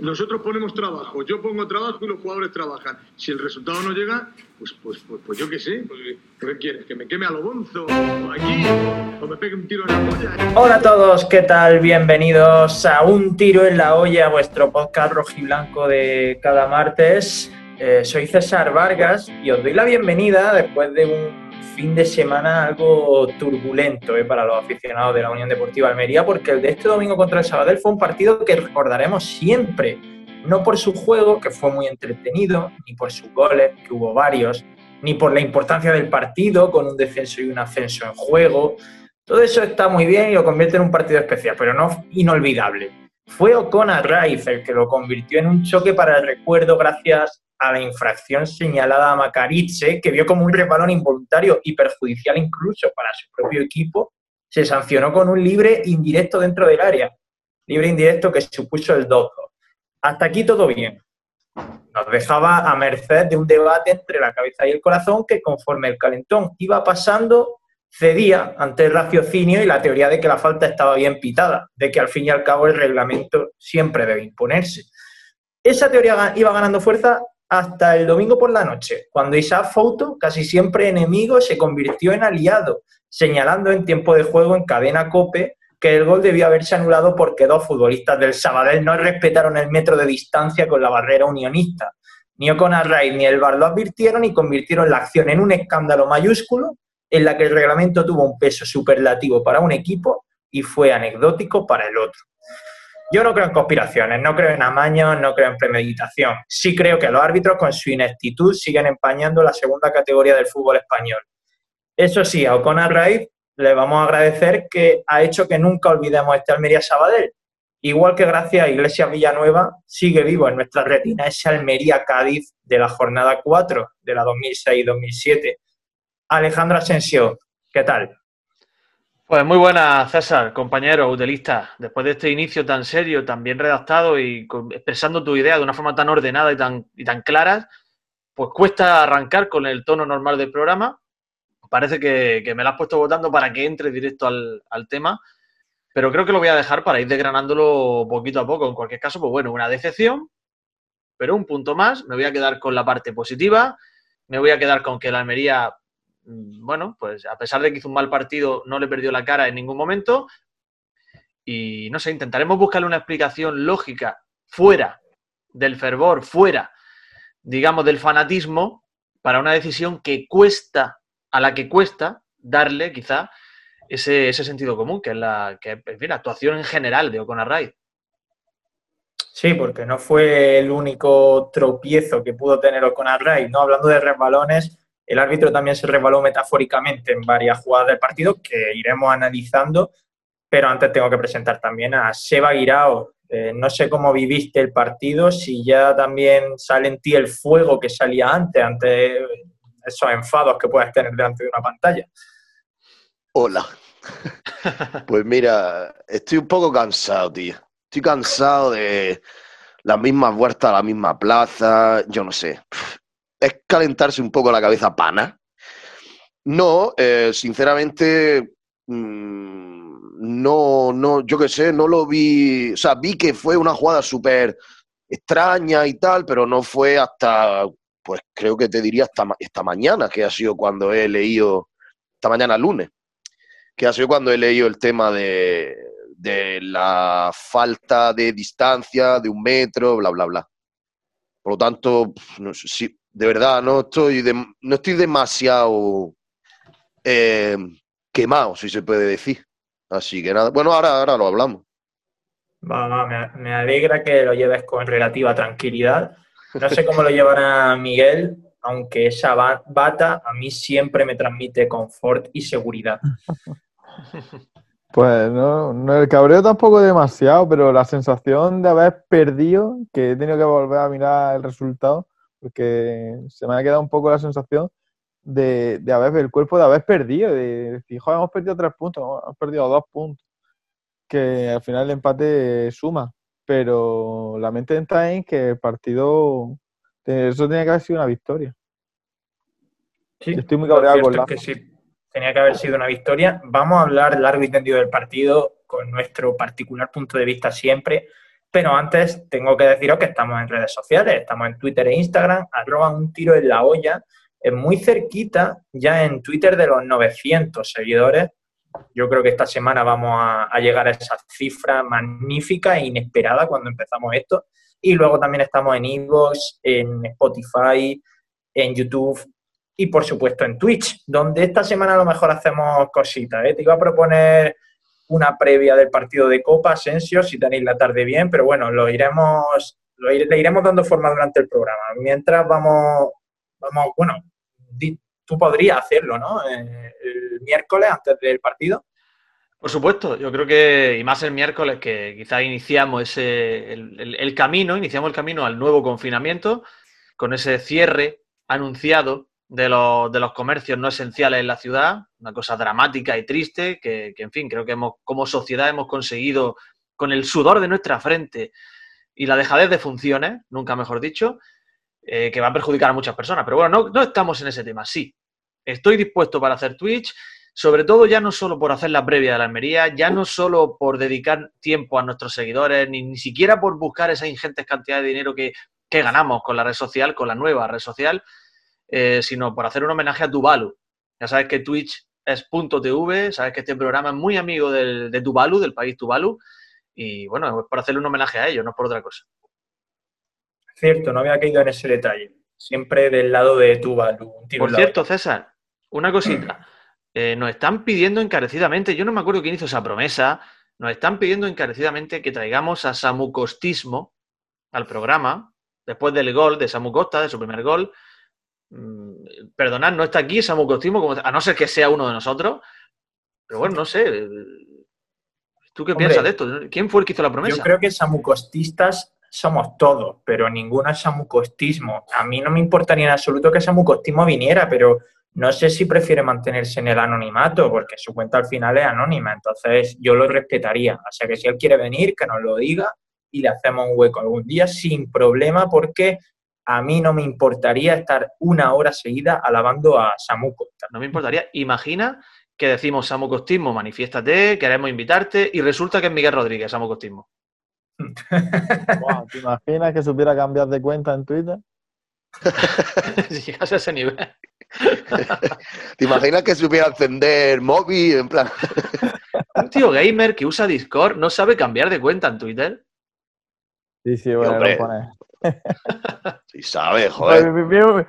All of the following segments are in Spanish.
Nosotros ponemos trabajo, yo pongo trabajo y los jugadores trabajan. Si el resultado no llega, pues, pues, pues, pues yo qué sé, pues, ¿qué quieres? ¿Que me queme a lo bonzo? ¿O aquí? ¿O me pegue un tiro en la olla? Hola a todos, ¿qué tal? Bienvenidos a Un Tiro en la Olla, vuestro podcast rojiblanco de cada martes. Eh, soy César Vargas y os doy la bienvenida después de un fin de semana algo turbulento eh, para los aficionados de la Unión Deportiva Almería, porque el de este domingo contra el Sabadell fue un partido que recordaremos siempre, no por su juego, que fue muy entretenido, ni por sus goles, que hubo varios, ni por la importancia del partido, con un descenso y un ascenso en juego. Todo eso está muy bien y lo convierte en un partido especial, pero no inolvidable. Fue O'Connor Rice el que lo convirtió en un choque para el recuerdo gracias a la infracción señalada a Macariche, que vio como un resbalón involuntario y perjudicial incluso para su propio equipo, se sancionó con un libre indirecto dentro del área. Libre indirecto que supuso el 2 Hasta aquí todo bien. Nos dejaba a merced de un debate entre la cabeza y el corazón que conforme el calentón iba pasando, cedía ante el raciocinio y la teoría de que la falta estaba bien pitada, de que al fin y al cabo el reglamento siempre debe imponerse. Esa teoría iba ganando fuerza hasta el domingo por la noche, cuando Isaac Fouto, casi siempre enemigo, se convirtió en aliado, señalando en tiempo de juego en cadena Cope que el gol debió haberse anulado porque dos futbolistas del Sabadell no respetaron el metro de distancia con la barrera unionista. Ni O'Connor ni el VAR lo advirtieron y convirtieron la acción en un escándalo mayúsculo en la que el reglamento tuvo un peso superlativo para un equipo y fue anecdótico para el otro. Yo no creo en conspiraciones, no creo en amaños, no creo en premeditación. Sí creo que los árbitros con su ineptitud siguen empañando la segunda categoría del fútbol español. Eso sí, a O'Connor Raíz le vamos a agradecer que ha hecho que nunca olvidemos este Almería Sabadell. Igual que gracias a Iglesias Villanueva sigue vivo en nuestra retina ese Almería Cádiz de la jornada 4 de la 2006-2007. Alejandro Asensio, ¿qué tal? Pues muy buena, César, compañero, utilista. Después de este inicio tan serio, tan bien redactado y expresando tu idea de una forma tan ordenada y tan, y tan clara, pues cuesta arrancar con el tono normal del programa. Parece que, me lo has puesto votando para que entre directo al, al, tema, pero creo que lo voy a dejar para ir desgranándolo poquito a poco. En cualquier caso, pues bueno, una decepción, pero un punto más. Me voy a quedar con la parte positiva. Me voy a quedar con que la Almería bueno, pues a pesar de que hizo un mal partido, no le perdió la cara en ningún momento. Y no sé, intentaremos buscarle una explicación lógica fuera del fervor, fuera, digamos, del fanatismo, para una decisión que cuesta, a la que cuesta darle quizá ese, sentido común, que es la, que, la actuación en general de Wright. Sí, porque no fue el único tropiezo que pudo tener Wright, ¿no? Hablando de resbalones, el árbitro también se resbaló metafóricamente en varias jugadas del partido que iremos analizando, pero antes tengo que presentar también a Seba Guirao. Eh, no sé cómo viviste el partido, si ya también sale en ti el fuego que salía antes, ante esos enfados que puedes tener delante de una pantalla. Hola. Pues mira, estoy un poco cansado, tío. Estoy cansado de las mismas vueltas a la misma plaza, yo no sé es calentarse un poco la cabeza pana. No, eh, sinceramente, mm, no, no, yo qué sé, no lo vi, o sea, vi que fue una jugada súper extraña y tal, pero no fue hasta, pues creo que te diría hasta esta mañana, que ha sido cuando he leído, esta mañana lunes, que ha sido cuando he leído el tema de, de la falta de distancia de un metro, bla, bla, bla. Por lo tanto, no sé, si, de verdad, no estoy, no estoy demasiado eh, quemado, si se puede decir. Así que nada, bueno, ahora, ahora lo hablamos. me, me, alegra que lo lleves con relativa tranquilidad. No sé cómo lo llevará Miguel, aunque esa bata a mí siempre me transmite confort y seguridad. Pues no, no, el cabreo tampoco demasiado, pero la sensación de haber perdido, que he tenido que volver a mirar el resultado, porque se me ha quedado un poco la sensación de, de haber el cuerpo de haber perdido, de decir, joder, hemos perdido tres puntos, hemos perdido dos puntos, que al final el empate suma, pero la mente está en que el partido, eso tenía que haber sido una victoria. Sí, estoy muy cabreado con la... que sí, tenía que haber sido una victoria. Vamos a hablar largo y tendido del partido con nuestro particular punto de vista siempre Pero antes tengo que deciros que estamos en redes sociales, estamos en Twitter e Instagram, arroba un tiro en la olla, es muy cerquita ya en Twitter de los 900 seguidores. Yo creo que esta semana vamos a, llegar a esa cifra magnífica e inesperada cuando empezamos esto. Y luego también estamos en Evox, en Spotify, en YouTube y por supuesto en Twitch, donde esta semana a lo mejor hacemos cositas. ¿eh? Te iba a proponer una previa del partido de Copa, Asensio, si tenéis la tarde bien, pero bueno, lo iremos, lo le iremos dando forma durante el programa. Mientras vamos, vamos, bueno, tú podrías hacerlo, ¿no? Eh, el miércoles antes del partido. Por supuesto, yo creo que, y más el miércoles, que quizás iniciamos ese, el, camino, iniciamos el camino al nuevo confinamiento, con ese cierre anunciado de los, de los comercios no esenciales en la ciudad, una cosa dramática y triste, que, en fin, creo que hemos, como sociedad hemos conseguido con el sudor de nuestra frente y la dejadez de funciones, nunca mejor dicho, eh, que va a perjudicar a muchas personas. Pero bueno, no, no estamos en ese tema, sí. Estoy dispuesto para hacer Twitch, sobre todo ya no solo por hacer la previa de la Almería, ya no solo por dedicar tiempo a nuestros seguidores, ni, ni siquiera por buscar esa ingentes cantidad de dinero que, que ganamos con la red social, con la nueva red social, eh, sino por hacer un homenaje a Tuvalu. Ya sabes que Twitch es .tv, sabes que este programa es muy amigo de Tuvalu, del país Tuvalu, y bueno, es por hacerle un homenaje a ellos, no por otra cosa. Cierto, no había caído en ese detalle. Siempre del lado de Tuvalu. Por cierto, César, una cosita. Eh, nos están pidiendo encarecidamente, yo no me acuerdo quién hizo esa promesa, nos están pidiendo encarecidamente que traigamos a Samu Costismo al programa, después del gol de Samu Costa, de su primer gol, perdonad, no está aquí Samu Costismo, a no ser que sea uno de nosotros. Pero bueno, no sé. ¿Tú qué piensas de esto? ¿Quién fue el que hizo la promesa? Yo creo que samucostistas somos todos, pero ninguno es samucostismo. A mí no me importaría en absoluto que samucostismo viniera, pero no sé si prefiere mantenerse en el anonimato, porque su cuenta al final es anónima, entonces yo lo respetaría. O sea que si él quiere venir, que nos lo diga y le hacemos un hueco algún día sin problema, porque a mí no me importaría estar una hora seguida alabando a Samu Costa. No me importaría. Imagina que decimos Samu Costismo, manifiéstate, queremos invitarte, y resulta que es Miguel Rodríguez, Samu Costismo. ¿Te imaginas que supiera cambiar de cuenta en Twitter? si llegas a ese nivel. ¿Te imaginas que supiera encender móvil? En plan. Un tío gamer que usa Discord no sabe cambiar de cuenta en Twitter. Sí, sí, bueno, lo pone. Sí sabe, joder.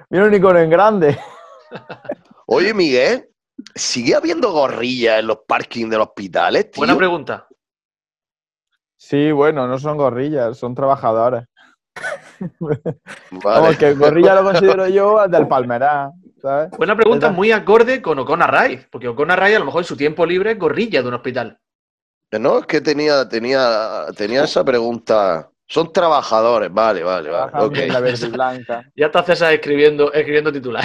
Mira un icono en grande. Oye, Miguel, ¿sigue habiendo gorrillas en los parkings de los hospitales, Buena pregunta. Sí, bueno, no son gorrillas, son trabajadores. Vale. que gorrilla lo considero yo del Palmerá, ¿sabes? Buena pregunta, muy acorde con Ocona Ray, porque Ocona Ray a lo mejor en su tiempo libre es gorrilla de un hospital. No, es que tenía, tenía, tenía esa pregunta son trabajadores, vale, vale, vale. Okay. La verde blanca. ya está César escribiendo, escribiendo titular.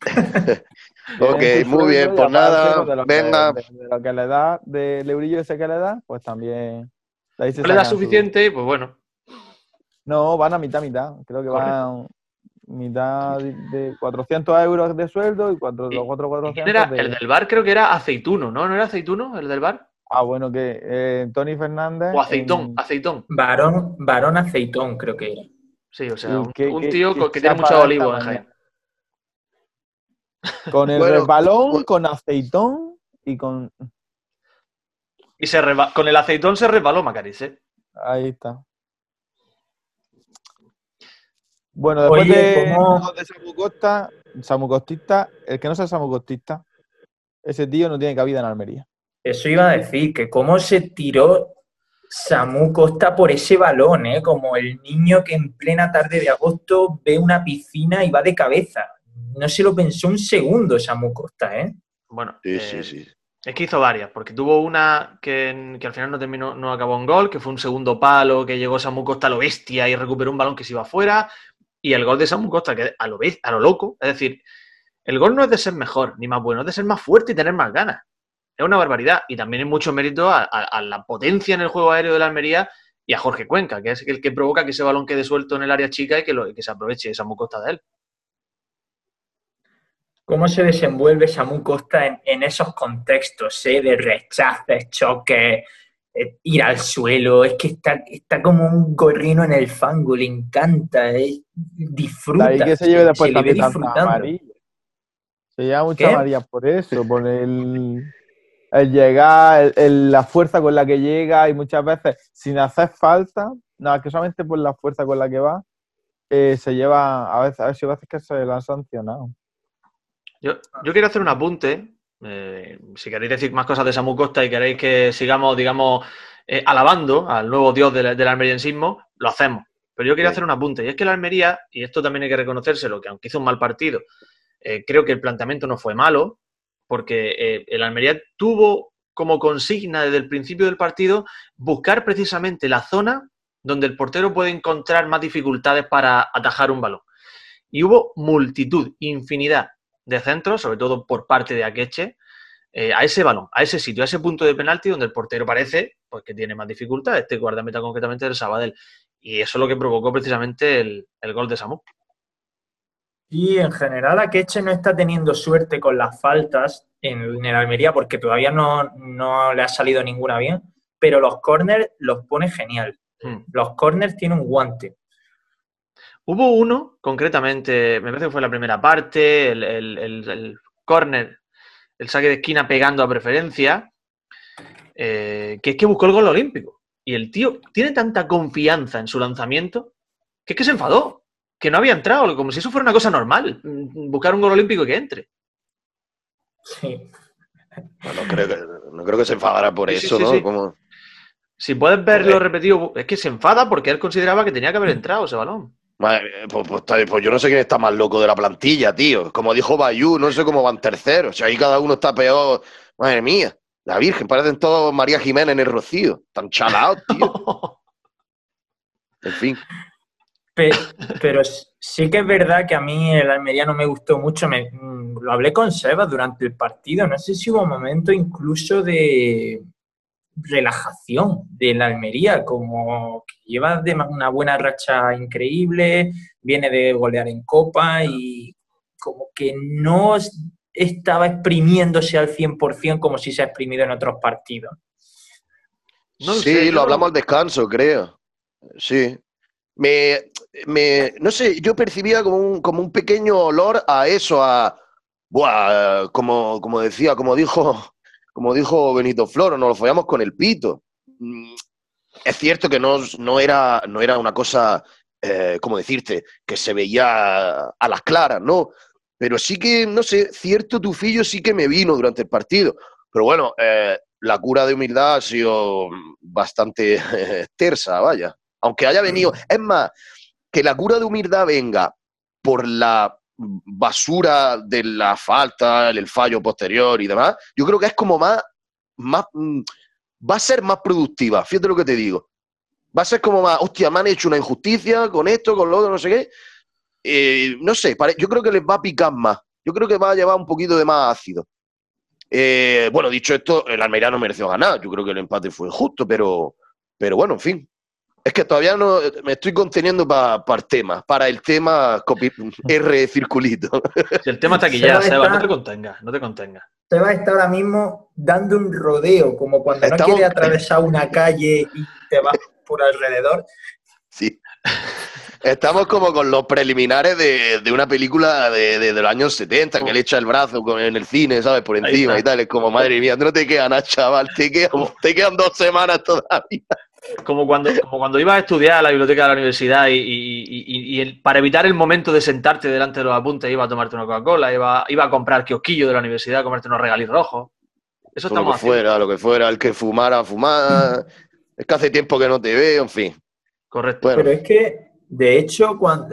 ok, muy bien, pues nada, venga. de, lo que le da, del eurillo ese que le da, pues también. no le da suficiente, pues bueno. No, van a mitad, mitad. Creo que van mitad de 400 euros de sueldo y cuatro, los otros 400. El del bar creo que era aceituno, ¿no? ¿No era aceituno el del bar? Ah, bueno, que eh, Tony Fernández. O aceitón, aceitón. Varón, varón aceitón, creo que era. Sí, o sea, un, tío que, tiene mucho olivo en Con el balón, con aceitón y con. Y se con el aceitón se resbaló Macaris, ¿eh? Ahí está. Bueno, después de, de Samu Costa, Samu Costista, el que no sea Samu Costista, ese tío no tiene cabida en Almería. Eso iba a decir, que cómo se tiró Samu Costa por ese balón, ¿eh? como el niño que en plena tarde de agosto ve una piscina y va de cabeza. No se lo pensó un segundo Samu Costa, ¿eh? Bueno, sí, sí, eh, sí. Es que hizo varias, porque tuvo una que, al final no terminó, no acabó en gol, que fue un segundo palo, que llegó Samu Costa a lo bestia y recuperó un balón que se iba afuera, y el gol de Samu Costa, que a lo, a lo loco, es decir, el gol no es de ser mejor ni más bueno, es de ser más fuerte y tener más ganas es una barbaridad. Y también hay mucho mérito a, la potencia en el juego aéreo de la Almería y a Jorge Cuenca, que es el que provoca que ese balón quede suelto en el área chica y que, lo, que se aproveche esa Costa de él. ¿Cómo se desenvuelve Samu Costa en, esos contextos eh, de rechaces, choques, eh, ir al suelo, es que está, está como un gorrino en el fango, le encanta, eh, disfruta. Ahí que se lleve después le ve también tanta disfrutando. amarilla. Se lleva mucha ¿Qué? amarilla por eso, por el, el llegar, el- el- la fuerza con la que llega y muchas veces sin hacer falta, nada, que solamente por la fuerza con la que va, eh, se lleva, a veces, a veces, a veces que se la han sancionado. Yo, yo quiero hacer un apunte. eh, si queréis decir más cosas de Samu Costa y queréis que sigamos, digamos, eh, alabando al nuevo dios del, del almeriensismo, lo hacemos. Pero yo quería Sí. hacer un apunte. Y es que la Almería, y esto también hay que reconocérselo, que aunque hizo un mal partido, creo que el planteamiento no fue malo, porque eh, el Almería tuvo como consigna desde el principio del partido buscar precisamente la zona donde el portero puede encontrar más dificultades para atajar un balón. Y hubo multitud, infinidad de centros, sobre todo por parte de Akeche, eh, a ese balón, a ese sitio, a ese punto de penalti donde el portero parece pues, que tiene más dificultad, este guardameta concretamente del Sabadell. Y eso es lo que provocó precisamente el, el gol de Samu. Y en general Akeche no está teniendo suerte con las faltas en, el Almería porque todavía no, no le ha salido ninguna bien, pero los corners los pone genial. Hmm. Los corners tienen un guante. Hubo uno, concretamente, me parece que fue la primera parte, el, el, el- el córner, el saque de esquina pegando a preferencia, eh, que es que buscó el gol olímpico. Y el tío tiene tanta confianza en su lanzamiento que es que se enfadó, que no había entrado, como si eso fuera una cosa normal, mm, buscar un gol olímpico y que entre. Sí. Creo que, no creo que se enfadara por Sí, eso, sí, ¿no? sí. Como- Si puedes verlo Joder. repetido, es que se enfada porque él consideraba que tenía que haber entrado ese balón. Madre mía, Pues, pues, pues yo no sé quién está más loco de la plantilla, tío. Como dijo Bayú, no sé cómo van terceros. O sea, ahí cada uno está peor. Madre mía, la Virgen, parecen todos María Jiménez en el Rocío. Tan chalados, tío. En fin. Pe- Pero sí que es verdad que a mí el Almería no me gustó mucho. Me- mm, lo hablé con Sebas durante el partido. No sé si hubo un momento incluso de relajación de la Almería, como que lleva una buena racha increíble, viene de golear en Copa y como que no es- estaba exprimiéndose al 100% como si se ha exprimido en otros partidos. No sí, sé, lo yo- hablamos al descanso, creo. Sí. Me, me, no sé, yo percibía como un, como un pequeño olor a eso, a, buah, como, como decía, como dijo, como dijo Benito Floro, nos lo follamos con el pito. Mm, Es cierto que no, no, era, no era una cosa, eh, como decirte, que se veía a las claras, ¿no? Pero sí que, no sé, cierto tufillo sí que me vino durante el partido. Pero bueno, eh, la cura de humildad ha sido bastante tersa, vaya. Aunque haya venido. Es más, que la cura de humildad venga por la basura de la falta, el fallo posterior y demás, yo creo que es como más, más mm, va a ser más productiva, fíjate lo que te digo. Va a ser como más, hostia, me han hecho una injusticia con esto, con lo otro, no sé qué. Eh, no sé, yo creo que les va a picar más. Yo creo que va a llevar un poquito de más ácido. Eh, bueno, dicho esto, el Almería no mereció ganar. Yo creo que el empate fue justo, pero, pero bueno, en fin. Es que todavía no me estoy conteniendo para el tema, para el tema R circulito. Si el tema está aquí ya, Seba Seba, está- no te contengas, no te contengas. Seba está ahora mismo dando un rodeo, como cuando no Estamos- quiere atravesar una calle y te vas por alrededor. Sí. Estamos como con los preliminares de, de una película de, de- de los años 70, que le echa el brazo con- en el cine, ¿sabes? Por encima y tal. Es como, madre mía, no te queda nada, chaval. Te quedan, te quedan dos semanas todavía. Como cuando, como cuando ibas a estudiar a la biblioteca de la universidad y, y- y- y el- para evitar el momento de sentarte delante de los apuntes, iba a tomarte una Coca-Cola, iba, iba a comprar kiosquillo de la universidad, a comerte unos regalis rojos. Eso Lo estamos que haciendo. fuera, lo que fuera, el que fumara, fumara. Es que hace tiempo que no te veo, en fin. Correcto. Bueno, Pero es que, de hecho, cuando,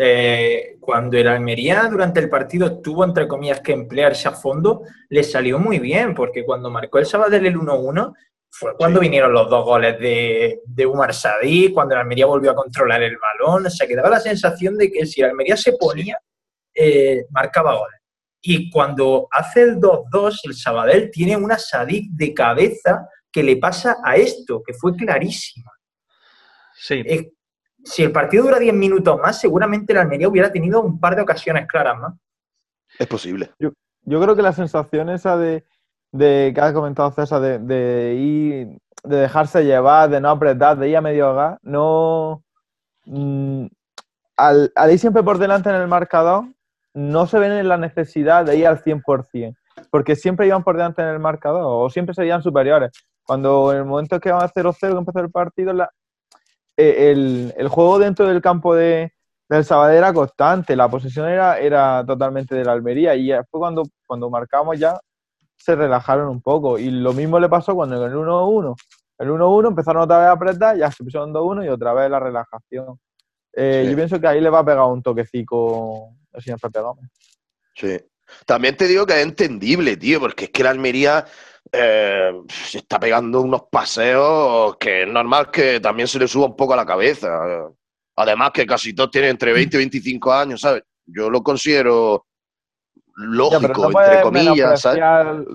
cuando el Almería durante el partido tuvo, entre comillas, que emplearse a fondo, le salió muy bien, porque cuando marcó el Sabadell el 1-1, fue cuando Sí. vinieron los dos goles de, de Umar Sadí, cuando el Almería volvió a controlar el balón. O sea, que daba la sensación de que si el Almería se ponía, eh, marcaba goles. Y cuando hace el 2-2, el Sabadell tiene una Sadik de cabeza que le pasa a esto, que fue clarísima. Sí. Si el partido dura 10 minutos más, seguramente el Almería hubiera tenido un par de ocasiones claras más. es posible. Yo creo que la sensación esa de, de que has comentado, César, de, de ir de dejarse llevar, de no apretar, de ir a medio gas, no. mm, al, al ir siempre por delante en el marcador, no se ven en la necesidad de ir al 100%, porque siempre iban por delante en el marcador o siempre serían superiores. Cuando en el momento que van a 0-0, que empezó el partido, la- eh, el, el juego dentro del campo de, del Sabadell era constante, la posesión era, era totalmente de la Almería y después cuando, cuando marcamos ya se relajaron un poco y lo mismo le pasó cuando en el 1-1, el 1-1 empezaron otra vez a apretar, ya se pusieron 2-1 y otra vez la relajación. Eh, Sí. Yo pienso que ahí le va a pegar un toquecico al señor Pepe Gómez. Sí. También te digo que es entendible, tío, porque es que la Almería eh, se está pegando unos paseos que es normal que también se le suba un poco a la cabeza. Además que casi todos tienen entre 20 y 25 años, ¿sabes? Yo lo considero Ya, lógico, no entre comillas, ¿sabes?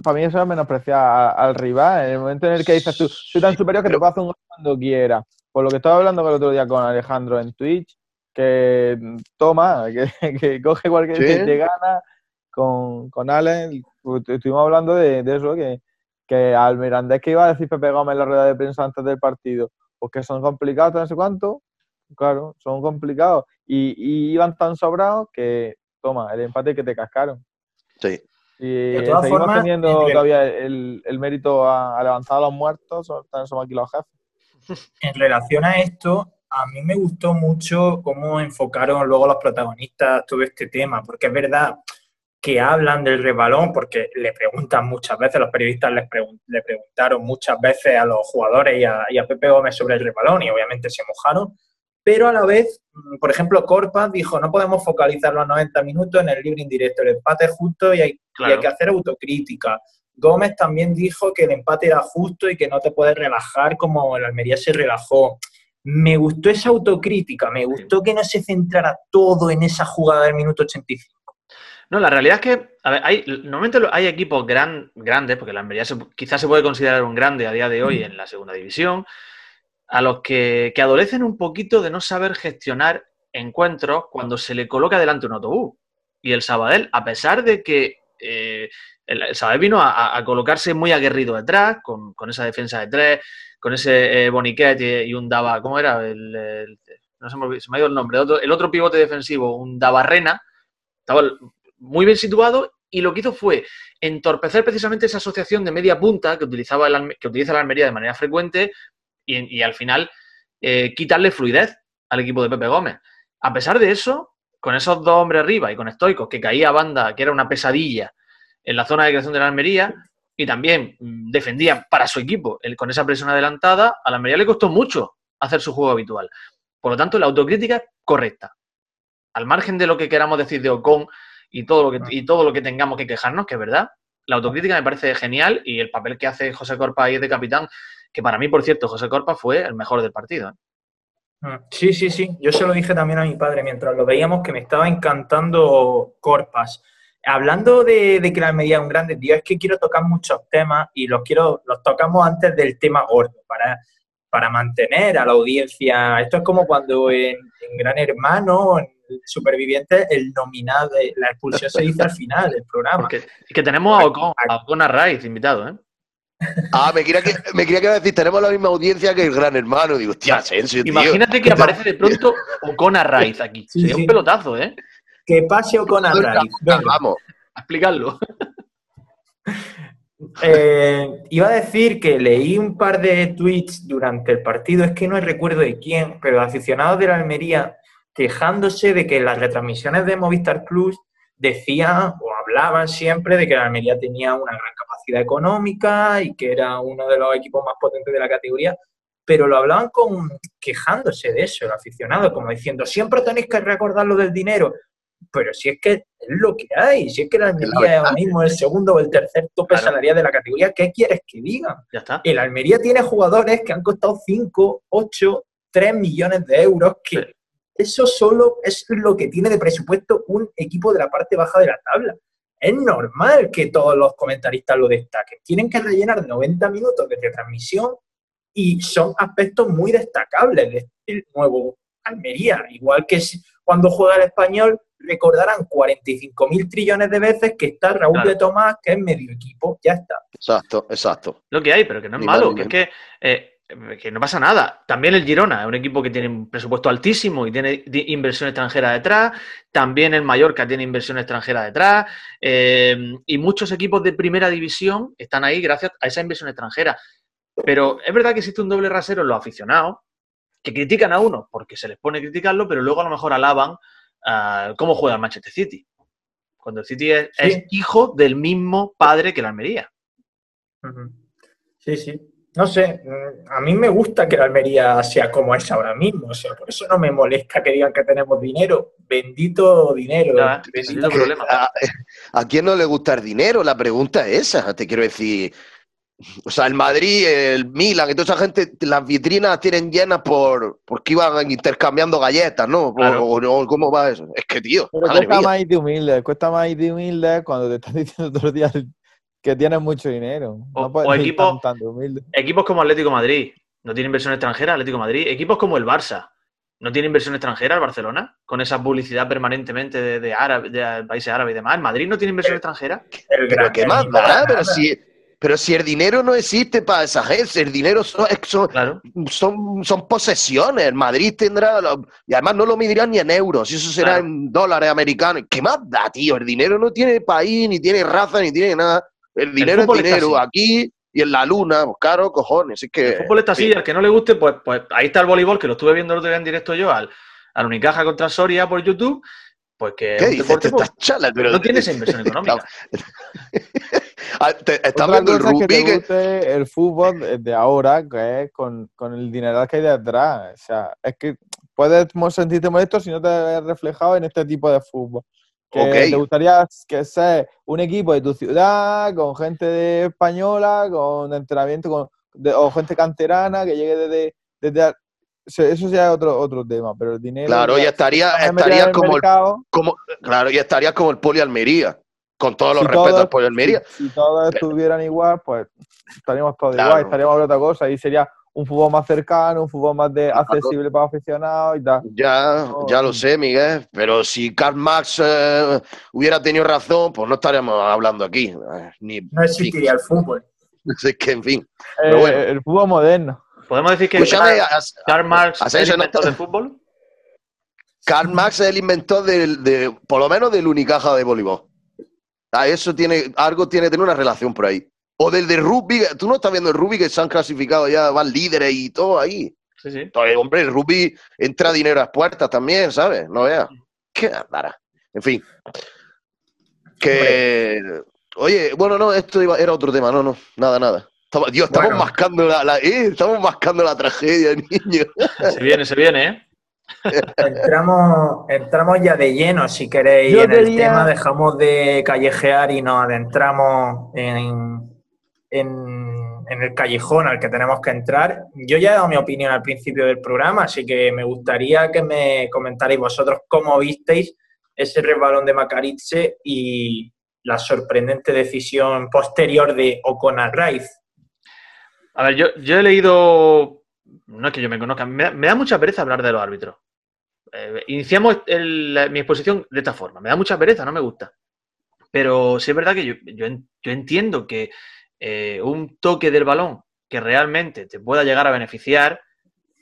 Para mí eso es menospreciar al rival. En el momento en el que dices tú, soy tan superior que te puedo hacer un gol cuando quiera. Por lo que estaba hablando el otro día con Alejandro en Twitch, que toma, que, que coge cualquier Sí. que te gana con, con Allen. pues, Estuvimos hablando de, de eso, que, que al Mirandés que iba a decir Pepe Gómez en la rueda de prensa antes del partido, pues que son complicados, no sé cuánto. Claro, son complicados. Y, y iban tan sobrados que, toma, el empate que te cascaron. Sí. Y De todas seguimos formas, teniendo todavía el, el mérito a, a levantar a los muertos, somos aquí los jefes. en relación a esto, a mí me gustó mucho cómo enfocaron luego los protagonistas todo este tema, porque es verdad que hablan del rebalón, porque le preguntan muchas veces, los periodistas les pregun- le preguntaron muchas veces a los jugadores y a, y a Pepe Gómez sobre el rebalón y obviamente se mojaron, pero a la vez, mm, por ejemplo, Corpas dijo, no podemos focalizar los 90 minutos en el libre indirecto, el empate es justo y hay, y hay Claro. que hacer autocrítica. Gómez también dijo que el empate era justo y que no te puedes relajar como el Almería se relajó. Me gustó esa autocrítica, me gustó que no se centrara todo en esa jugada del minuto 85. No, la realidad es que, a ver, hay, normalmente hay equipos gran, grandes, porque la Almería se- quizás se puede considerar un grande a día de hoy en la segunda división, a los que, que adolecen un poquito de no saber gestionar encuentros cuando se le coloca delante un autobús. Y el Sabadell, a pesar de que eh, el, el Sabadell vino a, colocarse muy aguerrido detrás, con, con esa defensa de tres, con ese eh, Boniquet y, un Dava, ¿cómo era? El, no se me, ha ido el nombre. Otro- el otro pivote defensivo, un Davarrena, estaba muy bien situado y lo que hizo fue entorpecer precisamente esa asociación de media punta que, utilizaba que utiliza la Almería de manera frecuente y, al final eh, quitarle fluidez al equipo de Pepe Gómez. A pesar de eso, con esos dos hombres arriba y con Stoicos, que caía a banda, que era una pesadilla en la zona de creación de la Almería, y también mm, defendía para su equipo con esa presión adelantada, a la Almería le costó mucho hacer su juego habitual. Por lo tanto, la autocrítica correcta. Al margen de lo que queramos decir de Ocon y todo lo que, y todo lo que tengamos que quejarnos, que es verdad, la autocrítica me parece genial y el papel que hace José Corpa ahí de capitán, que para mí, por cierto, José Corpa fue el mejor del partido. ¿eh? Mm, Sí, sí, sí. Yo se lo dije también a mi padre mientras lo veíamos que me estaba encantando Corpas. Hablando de, de que la Almería es un grande, tío, es que quiero tocar muchos temas y los quiero, los tocamos antes del tema gordo para, para mantener a la audiencia. Esto es como cuando en, en Gran Hermano, en Supervivientes, el nominado, la expulsión se dice al final del programa. Porque es que tenemos a Ocon, a Ocon Arraiz invitado, ¿eh? Ah, me quería que me quería que iba a decir, tenemos la misma audiencia que el gran hermano. Digo, hostia, Asensio, tío. Imagínate que aparece de pronto Ocon Arraiz aquí. Sí, Sería sí. un pelotazo, ¿eh? Que pase con Arraiz. Venga. Vamos. A explicarlo. Eh, iba a decir que leí un par de tweets durante el partido, es que no recuerdo de quién, pero aficionados de la Almería quejándose de que en las retransmisiones de Movistar Plus decían o hablaban siempre de que la Almería tenía una gran capacidad económica y que era uno de los equipos más potentes de la categoría, pero lo hablaban con quejándose de eso, el aficionado, como diciendo, siempre tenéis que recordar lo del dinero. Pero si es que es lo que hay, si es que la Almería es ahora mismo el segundo o el tercer tope Claro. salarial de la categoría, ¿qué quieres que diga? Ya está. El Almería tiene jugadores que han costado 5, 8, 3 millones de euros, que Sí. eso solo es lo que tiene de presupuesto un equipo de la parte baja de la tabla. Es normal que todos los comentaristas lo destaquen. Tienen que rellenar 90 minutos de retransmisión y son aspectos muy destacables del nuevo Almería. Igual que cuando juega el español, recordarán 45 mil trillones de veces que está Raúl Claro. de Tomás, que es medio equipo. Ya está. Exacto, exacto. Lo que hay, pero que no es Ni malo, mal, que ni es que, eh, que no pasa nada. También el Girona es un equipo que tiene un presupuesto altísimo y tiene inversión extranjera detrás. También el Mallorca tiene inversión extranjera detrás. eh, y muchos equipos de primera división están ahí gracias a esa inversión extranjera. Pero es verdad que existe un doble rasero en los aficionados que critican a uno porque se les pone a criticarlo, pero luego a lo mejor alaban ah, cómo juega el Manchester City. Cuando el City es, Sí. es hijo del mismo padre que la Almería. Sí, sí. No sé, mm, a mí me gusta que la Almería sea como es ahora mismo, o sea, por eso no me molesta que digan que tenemos dinero. Bendito dinero. Bendita bendito Que problema. a, ¿a quién no le gusta el dinero? La pregunta es esa, te quiero decir. O sea, el Madrid, el Milan y toda esa gente, las vitrinas tienen llenas por porque iban intercambiando galletas, ¿no? O- Claro. O, o- ¿Cómo va eso? Es que, tío, Pero cuesta mía. más ir de humilde, cuesta más ir de humilde cuando te están diciendo todos los días que tienes mucho dinero. O- No puedes o ir equipo- tan, tan de humilde. Equipos como Atlético Madrid, no tiene inversión extranjera, Atlético Madrid. Equipos como el Barça, no tiene inversión extranjera, el Barcelona, con esa publicidad permanentemente de, de, árabe- de países árabes y demás. ¿El Madrid no tiene inversión extranjera? El Pero qué más pero si, pero si el dinero no existe para esa gente, el dinero son, son, Claro. son, son posesiones. El Madrid tendrá, lo- y además no lo medirán ni en euros, eso será Claro. en dólares americanos. ¿Qué más da, tío? El dinero no tiene país, ni tiene raza, ni tiene nada. El dinero es fútbol está dinero, aquí y en la luna, pues claro, cojones. Es que, El fútbol está así, sí. al que no le guste, pues, pues ahí está el voleibol, que lo estuve viendo el otro día en directo yo, al, al Unicaja contra Soria por YouTube, pues que es ¿Qué dices? deporte, Te pues, estás chala, pero- no tiene esa inversión económica. Ah, te- Estás Otra viendo el es que rugby te que- guste el fútbol de- ahora, que es con, con el dinero que hay detrás. O sea, es que puedes sentirte molesto si no te ves reflejado en este tipo de fútbol. Que te gustaría que sea un equipo de tu ciudad, con gente de española, con entrenamiento, con, de- o gente canterana que llegue desde... desde eso eso sería otro, otro tema, pero el dinero... Claro, y estaría, del como el, como, claro, y estarías como el Poli Almería, con todos los Si respetos al Poli Almería. Si, si todos estuvieran igual, pues estaríamos todos Claro. igual, estaríamos hablando otra cosa. Ahí sería un fútbol más cercano, un fútbol más de, accesible para aficionados y tal. Ya, No, ya lo sé, Miguel, pero si Karl Marx eh, hubiera tenido razón, pues no estaríamos hablando aquí. Eh, Ni, No existiría el fútbol. Es que, en fin. Eh, Pero bueno. El fútbol moderno. ¿Podemos decir que Karl- Marx es el inventor del fútbol? Karl Marx es el inventor del, de, por lo menos del Unicaja de voleibol. Ah, eso tiene, algo tiene que tener una relación por ahí. O del de rugby, tú no estás viendo el rugby que se han clasificado ya, van líderes y todo ahí. Sí, sí. Entonces, hombre, el rugby entra dinero a las puertas también, ¿sabes? No veas. Qué rara. En fin. Que. Oye, bueno, no, esto iba- era otro tema, no, no, nada, nada. Estamos- Dios, estamos Bueno. mascando la, la- eh, estamos mascando la tragedia, niño. Se viene, se viene, ¿eh? Entramos, entramos ya de lleno, si queréis, Yo en el tema, dejamos de callejear y nos adentramos en, en, el callejón al que tenemos que entrar. Yo ya he dado mi opinión al principio del programa, así que me gustaría que me comentarais vosotros cómo visteis ese resbalón de Macaritze y la sorprendente decisión posterior de O'Connor Rice. A ver, yo, he leído. No es que yo me conozca, me da, mucha pereza hablar de los árbitros. Eh, iniciamos mi exposición de esta forma. Me da mucha pereza, no me gusta. Pero sí es verdad que yo entiendo que eh, un toque del balón que realmente te pueda llegar a beneficiar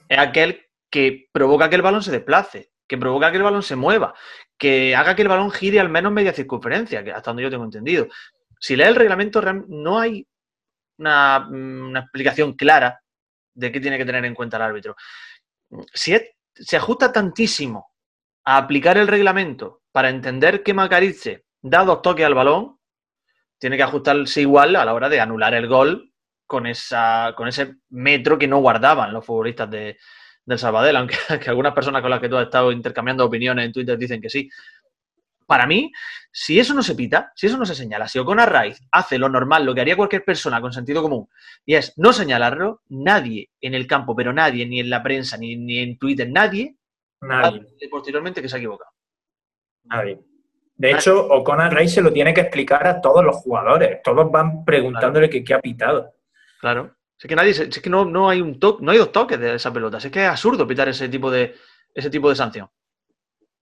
es aquel que provoca que el balón se desplace, que provoca que el balón se mueva, que haga que el balón gire al menos media circunferencia, que hasta donde yo tengo entendido. Si lees el reglamento, no hay una, una explicación clara de qué tiene que tener en cuenta el árbitro. Si se ajusta tantísimo a aplicar el reglamento para entender que Macarice da dos toques al balón, tiene que ajustarse igual a la hora de anular el gol con, esa, con ese metro que no guardaban los futbolistas de, del Sabadell, aunque que algunas personas con las que tú has estado intercambiando opiniones en Twitter dicen que sí. Para mí, si eso no se pita, si eso no se señala, si O'Connor Rice hace lo normal, lo que haría cualquier persona con sentido común, y es no señalarlo, nadie en el campo, pero nadie, ni en la prensa, ni, ni en Twitter, nadie, Nadie. posteriormente que se ha equivocado. Nadie. De hecho, O'Connor Rice se lo tiene que explicar a todos los jugadores. Todos van preguntándole que qué ha pitado. Claro. Es que nadie, es que no, no hay un toque, no hay dos toques de esa pelota. Si es que es absurdo pitar ese tipo de, ese tipo de sanción.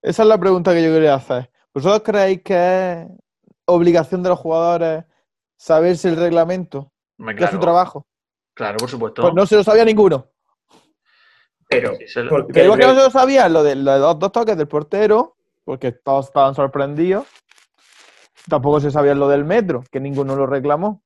Esa es la pregunta que yo quería hacer. ¿Vosotros creéis que es obligación de los jugadores saberse el reglamento? Que es su claro, trabajo. claro, por supuesto. Pues no se lo sabía ninguno. Pero, Sí, lo- porque Que igual que el- no se lo sabían lo de los dos toques del portero, porque todos estaban sorprendidos. Tampoco se sabía lo del metro, que ninguno lo reclamó.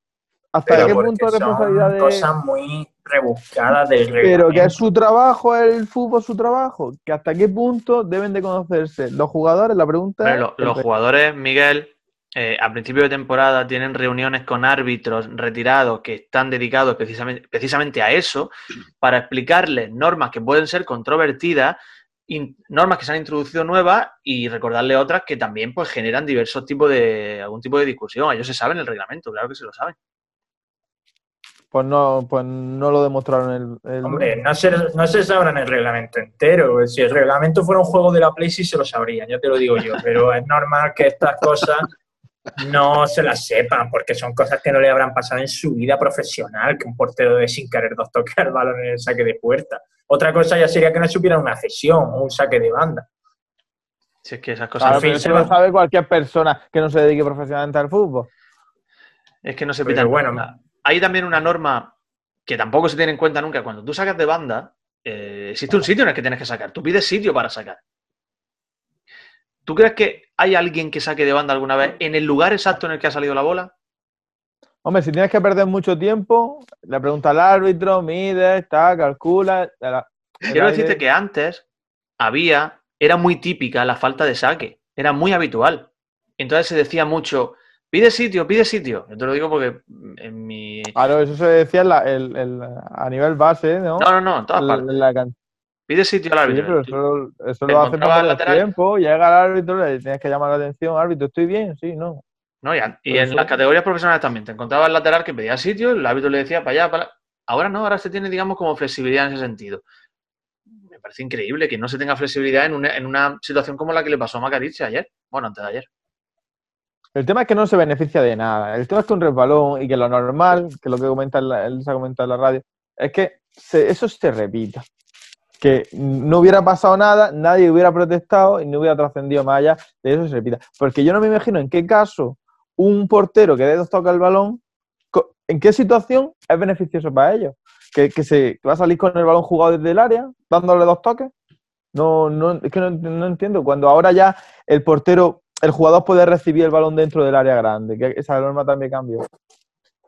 ¿Hasta pero qué punto son responsabilidad de.? cosas muy rebuscadas del Pero que es su trabajo, el fútbol su trabajo. Que hasta qué punto deben de conocerse los jugadores, la pregunta es. lo- los jugadores, Miguel, eh, a principio de temporada tienen reuniones con árbitros retirados que están dedicados precisamente, precisamente a eso, para explicarles normas que pueden ser controvertidas, normas que se han introducido nuevas y recordarle otras que también pues, generan diversos tipos de, algún tipo de discusión. Ellos se saben el reglamento, claro que se lo saben. Pues no, pues no lo demostraron el. el- Hombre, no se, no se sabrán el reglamento entero. Si el reglamento fuera un juego de la Play, sí se lo sabrían, ya te lo digo yo. Pero es normal que estas cosas no se las sepan, porque son cosas que no le habrán pasado en su vida profesional, que un portero de sin querer dos toques el balón en el saque de puerta. Otra cosa ya sería que no supieran una cesión o un saque de banda. Si es que esas cosas Claro, al fin pero se eso lo sabe cualquier persona que no se dedique profesionalmente al fútbol. es que no se Pero pitan. bueno, nada. Hay también una norma que tampoco se tiene en cuenta nunca. Cuando tú sacas de banda, eh, existe un sitio en el que tienes que sacar. Tú pides sitio para sacar. ¿Tú crees que hay alguien que saque de banda alguna vez en el lugar exacto en el que ha salido la bola? Hombre, si tienes que perder mucho tiempo, le pregunta al árbitro, mide, está, calcula. la- Quiero aire- decirte que antes había, era muy típica la falta de saque, era muy habitual. Entonces se decía mucho, pide sitio, pide sitio. Yo te lo digo porque en mi... Claro, eso se decía en la- el- el- a nivel base, ¿no? No, no, no, en todas partes. la Pide sitio al Sí, árbitro. pero eso, eso lo hace encontrabas por el tiempo. Llega al árbitro, le tienes que llamar la atención. Árbitro, ¿estoy bien? Sí, no. ¿no? Y, y en las categorías profesionales también. Te encontrabas el lateral que pedía sitio, el árbitro le decía para allá, para... Ahora no, ahora se tiene, digamos, como flexibilidad en ese sentido. Me parece increíble que no se tenga flexibilidad en una, en una situación como la que le pasó a Macariche ayer. Bueno, antes de ayer. El tema es que no se beneficia de nada. El tema es que un resbalón y que lo normal, que lo que comenta él se ha comentado en la radio, es que se- eso se repita. Que no hubiera pasado nada, nadie hubiera protestado y no hubiera trascendido más allá de eso se repita. Porque yo no me imagino en qué caso un portero que de dos toca el balón, en qué situación es beneficioso para ellos. Que, que se que va a salir con el balón jugado desde el área, dándole dos toques. No, no, es que no, no entiendo. Cuando ahora ya el portero, el jugador puede recibir el balón dentro del área grande, que esa norma también cambió.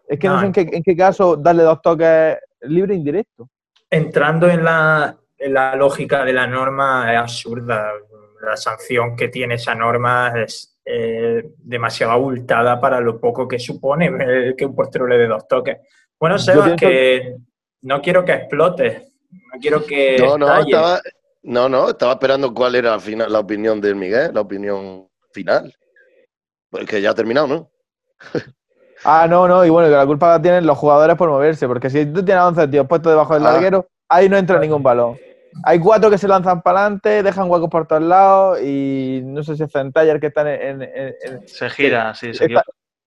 Es que no, No, sé en qué, en qué caso darle dos toques libre e indirecto. entrando en la, la lógica de la norma es absurda. La sanción que tiene esa norma es eh, demasiado abultada para lo poco que supone que un portero le dé dos toques. Bueno, Sebas, pienso- que no quiero que explote, no quiero que No, no, estaba, no, no, estaba esperando cuál era al final, la opinión del Miguel, la opinión final. Porque ya ha terminado, ¿no? Ah, no, no, y bueno, que la culpa la tienen los jugadores por moverse, porque si tú tienes 11 tíos puestos debajo del Ah. larguero, ahí no entra ningún balón. Hay cuatro que se lanzan para adelante, dejan huecos por todos lados y no sé si es Centella el que está en, en- en- en- Se gira, sí, se está,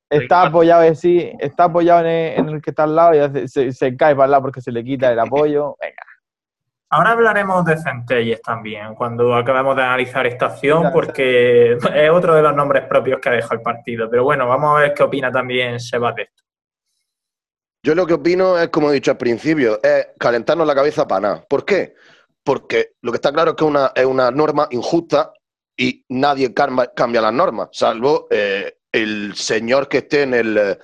está apoyado en sí, está apoyado en el, en el que está al lado y se, se cae para el lado porque se le quita el apoyo. Venga. Ahora hablaremos de Centelles también, cuando acabemos de analizar esta acción, porque es otro de los nombres propios que ha dejado el partido. Pero bueno, vamos a ver qué opina también Sebas de esto. Yo lo que opino es, como he dicho al principio, es calentarnos la cabeza para nada. ¿Por qué? Porque lo que está claro es que una, es una norma injusta y nadie cambia, las normas, salvo eh, el señor que esté en el, eh,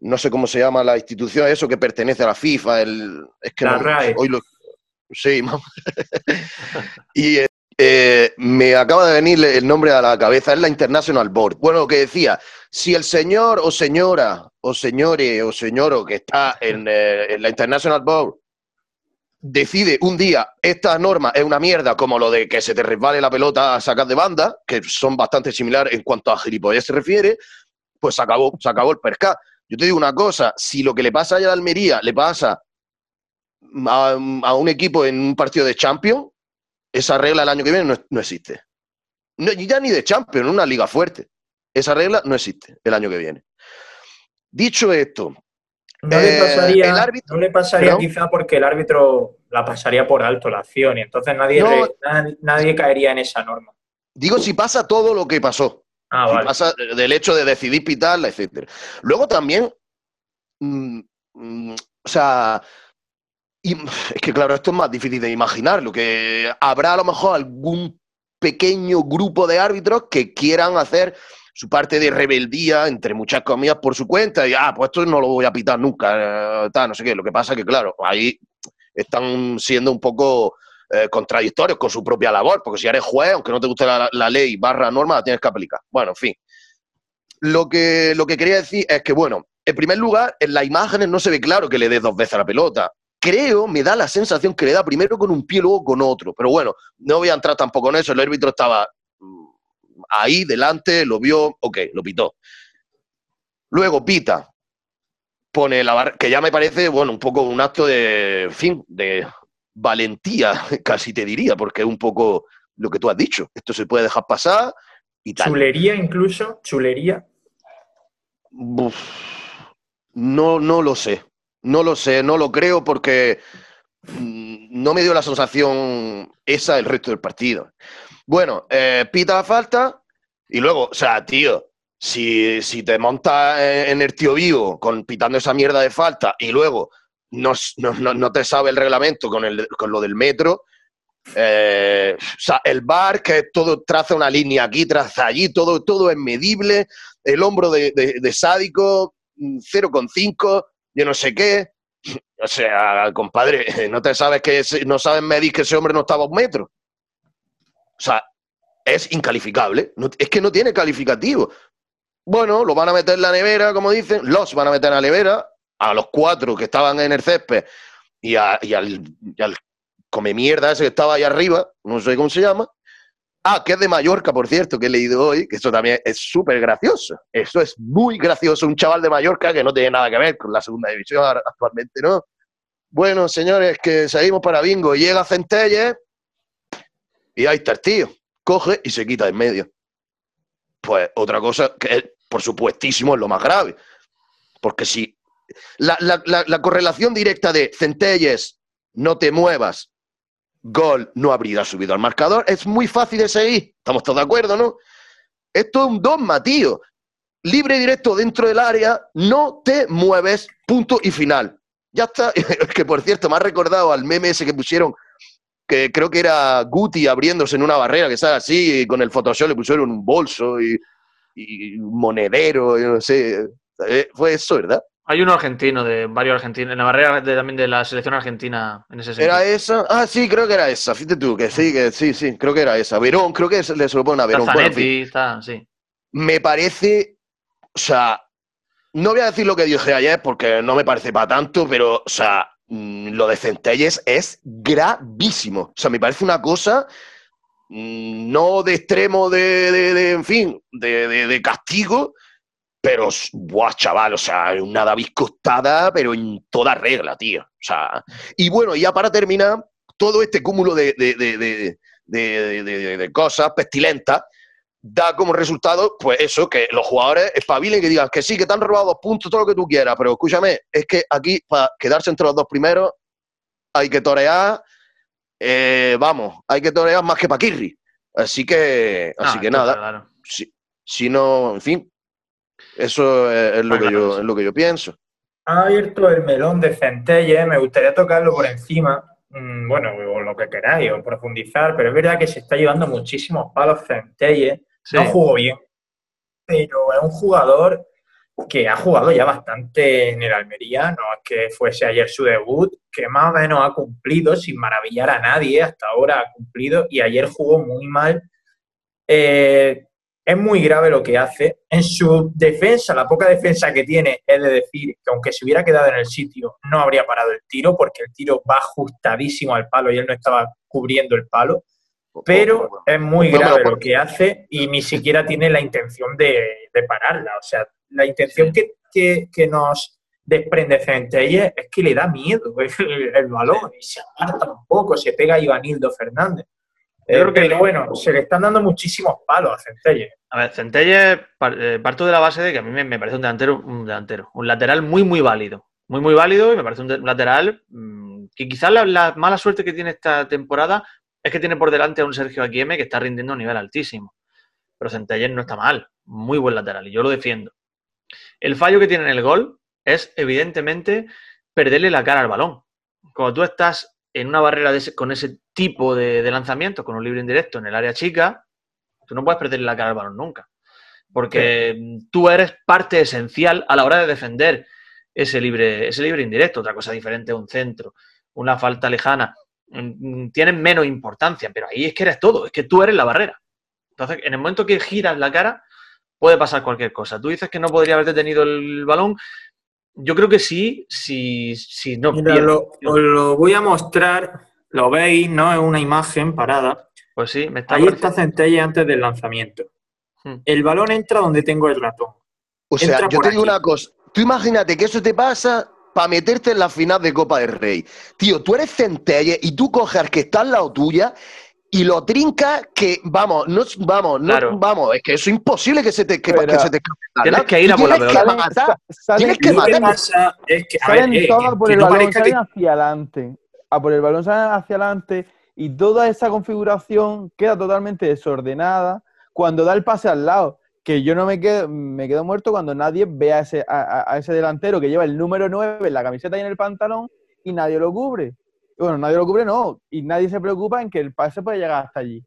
no sé cómo se llama la institución, eso que pertenece a la FIFA, el, es que La no- RAE. hoy lo- sí, y eh, eh, me acaba de venir el nombre a la cabeza, es la International Board. Bueno, lo que decía, si el señor o señora o señore o señoro que está en, eh, en la International Board decide un día esta norma es una mierda, como lo de que se te resbale la pelota a sacar de banda, que son bastante similares en cuanto a gilipollas se refiere, pues se acabó, se acabó el perca. Yo te digo una cosa, si lo que le pasa a Almería le pasa a, a un equipo en un partido de Champions, esa regla el año que viene no, no existe. No, ya ni de Champions, en una liga fuerte. Esa regla no existe el año que viene. Dicho esto, No le Eh, pasaría, el árbitro- no le pasaría Perdón. quizá porque el árbitro la pasaría por alto la acción y entonces nadie, No. re- na- nadie caería en esa norma. Digo si pasa todo lo que pasó. Ah, Si vale. pasa del hecho de decidir pitarla, etcétera. Luego también, mm, mm, o sea, y- es que claro, esto es más difícil de imaginarlo, que habrá a lo mejor algún pequeño grupo de árbitros que quieran hacer su parte de rebeldía, entre muchas comillas, por su cuenta, y ah, pues esto no lo voy a pitar nunca, eh, tal, no sé qué. Lo que pasa es que, claro, ahí están siendo un poco eh, contradictorios con su propia labor, porque si eres juez, aunque no te guste la, ley barra norma, la tienes que aplicar. Bueno, en fin. Lo que, lo que quería decir es que, bueno, en primer lugar, en las imágenes no se ve claro que le dé dos veces a la pelota. Creo, me da la sensación que le da primero con un pie luego con otro. Pero bueno, no voy a entrar tampoco en eso. El árbitro estaba mm, ahí delante, lo vio, ok, lo pitó. Luego pita, pone la barra, que ya me parece, bueno, un poco un acto de, en fin, de valentía, casi te diría, porque es un poco lo que tú has dicho. Esto se puede dejar pasar y tal. Chulería incluso, chulería. Uf, no, no lo sé. No lo sé, no lo creo porque mm, no me dio la sensación esa el resto del partido. Bueno, eh, pita la falta y luego, o sea, tío, si, te montas en en el tío vivo con pitando esa mierda de falta y luego no, te sabe el reglamento con, el, con lo del metro, eh, o sea, el bar que todo traza una línea aquí, traza allí, todo, todo es medible, el hombro de, de- de sádico mm, 0,5, yo no sé qué. O sea, compadre, no te sabes que no sabes medir que ese hombre no estaba a un metro. O sea, es incalificable. Es que no tiene calificativo. Bueno, lo van a meter en la nevera, como dicen, los van a meter en la nevera, a los cuatro que estaban en el césped y, a- y al, y come mierda ese que estaba ahí arriba, no sé cómo se llama. Ah, que es de Mallorca, por cierto, que he leído hoy, que eso también es súper gracioso. Eso es muy gracioso. Un chaval de Mallorca que no tiene nada que ver con la segunda división actualmente, ¿no? Bueno, señores, que seguimos para bingo. Llega Centelles y ahí está el tío. Coge y se quita en medio. Pues otra cosa que por supuestísimo, es lo más grave. Porque si la, la- la- la correlación directa de Centelles, no te muevas, gol, no habría subido al marcador, es muy fácil de seguir. Estamos todos de acuerdo, ¿no? Esto es un dogma, tío. Libre directo dentro del área, no te mueves, punto y final. Ya está. que por cierto, me ha recordado al meme ese que pusieron, que creo que era Guti abriéndose en una barrera, que sale así, y con el Photoshop le pusieron un bolso y, y monedero, y no sé. Eh, Fue eso, ¿verdad? Hay uno argentino, de varios argentinos, en la barrera de- también de la selección argentina en ese sentido. ¿Era esa? Ah, sí, creo que era esa. Fíjate tú, que sí, que sí, sí, creo que era esa. Verón, creo que se le se lo pone a Verón. Bueno. Zanetti, está, sí. me parece, o sea, no voy a decir lo que dije ayer porque no me parece para tanto, pero, o sea, mm, lo de Centelles es gravísimo. O sea, me parece una cosa no de extremo de, en fin, de, de- castigo, pero, buah, chaval, o sea, una David Costada, pero en toda regla, tío. O sea, y bueno, ya para terminar, todo este cúmulo de, de- de- de- cosas pestilentas da como resultado, pues eso, que los jugadores espabilen que digan que sí, que te han robado dos puntos, todo lo que tú quieras, pero escúchame, es que aquí, para quedarse entre los dos primeros, hay que torear, eh, vamos, hay que torear más que Paquirri. Así que, así Ah, que nada, claro. si, si no, en fin, eso es, es lo, Ah, que claro, yo, es lo que yo pienso. Ha abierto el melón de Centelles, me gustaría tocarlo por encima, mm, bueno, o lo que queráis, o profundizar, pero es verdad que se está llevando muchísimos palos Centelles, Sí. no jugó bien, pero es un jugador que ha jugado ya bastante en el Almería, no es que fuese ayer su debut, que más o menos ha cumplido sin maravillar a nadie, hasta ahora ha cumplido y ayer jugó muy mal. Eh, es muy grave lo que hace. En su defensa, la poca defensa que tiene, es de decir que aunque se hubiera quedado en el sitio, no habría parado el tiro, porque el tiro va ajustadísimo al palo y él no estaba cubriendo el palo. Pero es muy No me lo grave lo que hace y ni siquiera tiene la intención de, de pararla. O sea, la intención que, que- que nos desprende Centelles es que le da miedo el, el balón y se aparta un poco, se pega a Ivanildo Fernández. Yo Eh, creo que- pero bueno, se le están dando muchísimos palos a Centelles. A ver, Centelles, par- eh, parto de la base de que a mí me, parece un delantero, un delantero, un lateral muy, muy válido. Muy, muy válido y me parece un, lateral mm, que quizás la, la mala suerte que tiene esta temporada es que tiene por delante a un Sergio Aquieme que está rindiendo a un nivel altísimo. Pero Centelles no está mal, muy buen lateral, y yo lo defiendo. El fallo que tiene en el gol es, evidentemente, perderle la cara al balón. Cuando tú estás en una barrera con ese tipo de, de lanzamiento, con un libre indirecto en el área chica, tú no puedes perderle la cara al balón nunca. Porque tú eres parte esencial a la hora de defender ese libre, ese libre indirecto. Otra cosa diferente un centro, una falta lejana. Mm, tienen menos importancia, pero ahí es que eres todo, es que tú eres la barrera. Entonces, en el momento que giras la cara, puede pasar cualquier cosa. Tú dices que no podría haber detenido el balón. Yo creo que sí, si, si no. Mira, lo, os lo voy a mostrar, lo veis, ¿no? Es una imagen parada. Pues sí, me está Ahí está Centella antes del lanzamiento. Hmm. El balón entra donde tengo el ratón. O sea, Entra yo te digo aquí. una cosa. Tú imagínate que eso te pasa para meterte en la final de Copa del Rey. Tío, tú eres Centelle y tú coges al que está al lado tuya y lo trincas que, vamos, no, vamos, no, Claro. vamos, es que eso es imposible que se te, que, Pero- que se te Tienes que ir a por la tienes que pelota. matar. Salen- Tienes que matar. pasa es que, a ver, salen eh, todos a que- por que el no balón, salen que- hacia adelante. A por el balón salen hacia adelante y toda esa configuración queda totalmente desordenada cuando da el pase al lado. Que yo no me quedo, me quedo muerto cuando nadie ve a ese, a, a- a ese delantero que lleva el número 9 en la camiseta y en el pantalón y nadie lo cubre. Bueno, nadie lo cubre, no. Y nadie se preocupa en que el pase puede llegar hasta allí.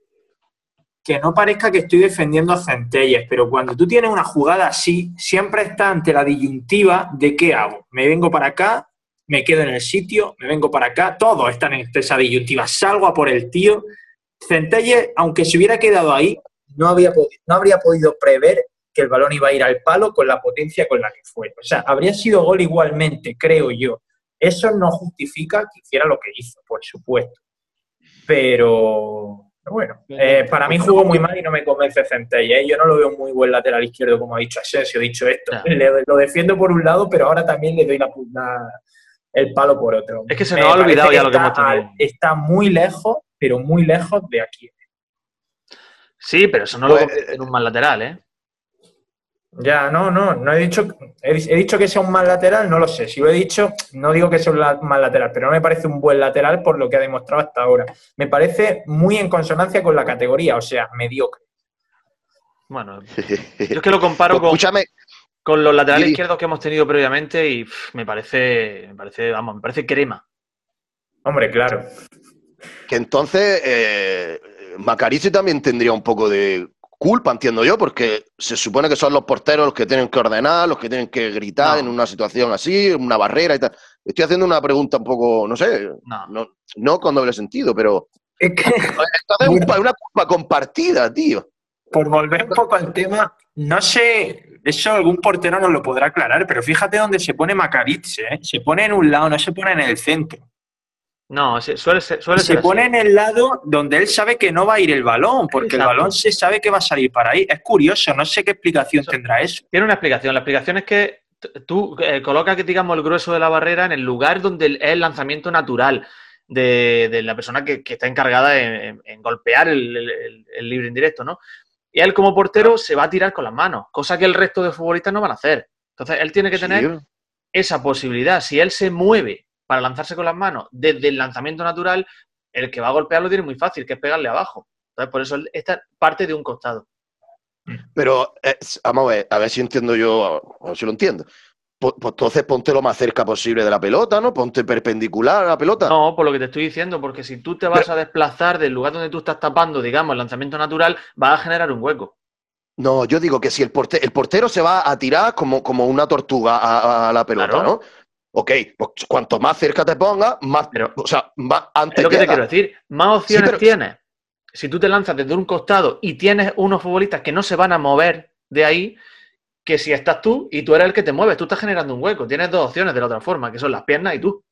que no parezca que estoy defendiendo a Centelles, pero cuando tú tienes una jugada así, siempre está ante la disyuntiva de qué hago. Me vengo para acá, me quedo en el sitio, me vengo para acá, todos están en esa disyuntiva. Salgo a por el tío. Centelles, aunque se hubiera quedado ahí, no, había no habría podido prever que el balón iba a ir al palo con la potencia con la que fue. O sea, habría sido gol igualmente, creo yo. Eso no justifica que hiciera lo que hizo, por supuesto. Pero bueno, eh, para mí jugó muy mal y no me convence Centella. ¿eh? Yo no lo veo muy buen lateral izquierdo, como ha dicho Asensio. Dicho esto, le- lo defiendo por un lado, pero ahora también le doy la, la- el palo por otro. Es que se Me nos ha parece olvidado ya lo que está hemos tenido. al- Está muy lejos, pero muy lejos de aquí. Sí, pero eso no lo Pues, convierte en un mal lateral, ¿eh? Ya, no, no, no he dicho, he, he dicho que sea un mal lateral, no lo sé. Si lo he dicho, no digo que sea un la- mal lateral, pero no me parece un buen lateral por lo que ha demostrado hasta ahora. Me parece muy en consonancia con la categoría, o sea, mediocre. Bueno, yo es que lo comparo Pues con, escúchame, con los laterales izquierdos que hemos tenido previamente y pff, me parece, me parece, vamos, me parece crema. Hombre, claro. que entonces eh, Macarici también tendría un poco de culpa, entiendo yo, porque se supone que son los porteros los que tienen que ordenar, los que tienen que gritar No. en una situación así, en una barrera y tal. Estoy haciendo una pregunta un poco, no sé, No. no, no con doble sentido, pero Es que, entonces un pa- una culpa compartida, tío. por volver un poco al tema, no sé, eso algún portero nos lo podrá aclarar, pero fíjate dónde se pone Macaritz, ¿eh? Se pone en un lado, no se pone en el centro. No, se- suele ser, suele se ser así. pone en el lado donde él sabe que no va a ir el balón, porque el balón se sabe que va a salir para ahí. Es curioso, no sé qué explicación Eso. tendrá eso. Tiene una explicación. La explicación es que tú eh, colocas, que, digamos, el grueso de la barrera en el lugar donde el- es el lanzamiento natural de, de la persona que, que está encargada en, en- en golpear el, el- el- el libre indirecto, ¿no? Y él como portero se va a tirar con las manos, cosa que el resto de futbolistas no van a hacer. Entonces, él tiene que tener Sí, esa posibilidad. Si él se mueve para lanzarse con las manos desde el lanzamiento natural, el que va a golpear lo tiene muy fácil, que es pegarle abajo. Entonces, por eso esta parte de un costado. Pero eh, vamos a ver, a ver si entiendo yo, a ver si lo entiendo. Pues, pues entonces ponte lo más cerca posible de la pelota, ¿no? Ponte perpendicular a la pelota. No, por lo que te estoy diciendo, porque si tú te vas a desplazar del lugar donde tú estás tapando, digamos, el lanzamiento natural, vas a generar un hueco. No, yo digo que si el portero, el portero se va a tirar como, como una tortuga a, a la pelota, Claro. ¿no? Ok, pues cuanto más cerca te pongas, más, Pero- o sea, más antes Es lo que te quiero decir. Más opciones pero- tienes. Si tú te lanzas desde un costado y tienes unos futbolistas que no se van a mover de ahí, que si estás tú y tú eres el que te mueves, tú estás generando un hueco. Tienes dos opciones de la otra forma, que son las piernas y tú.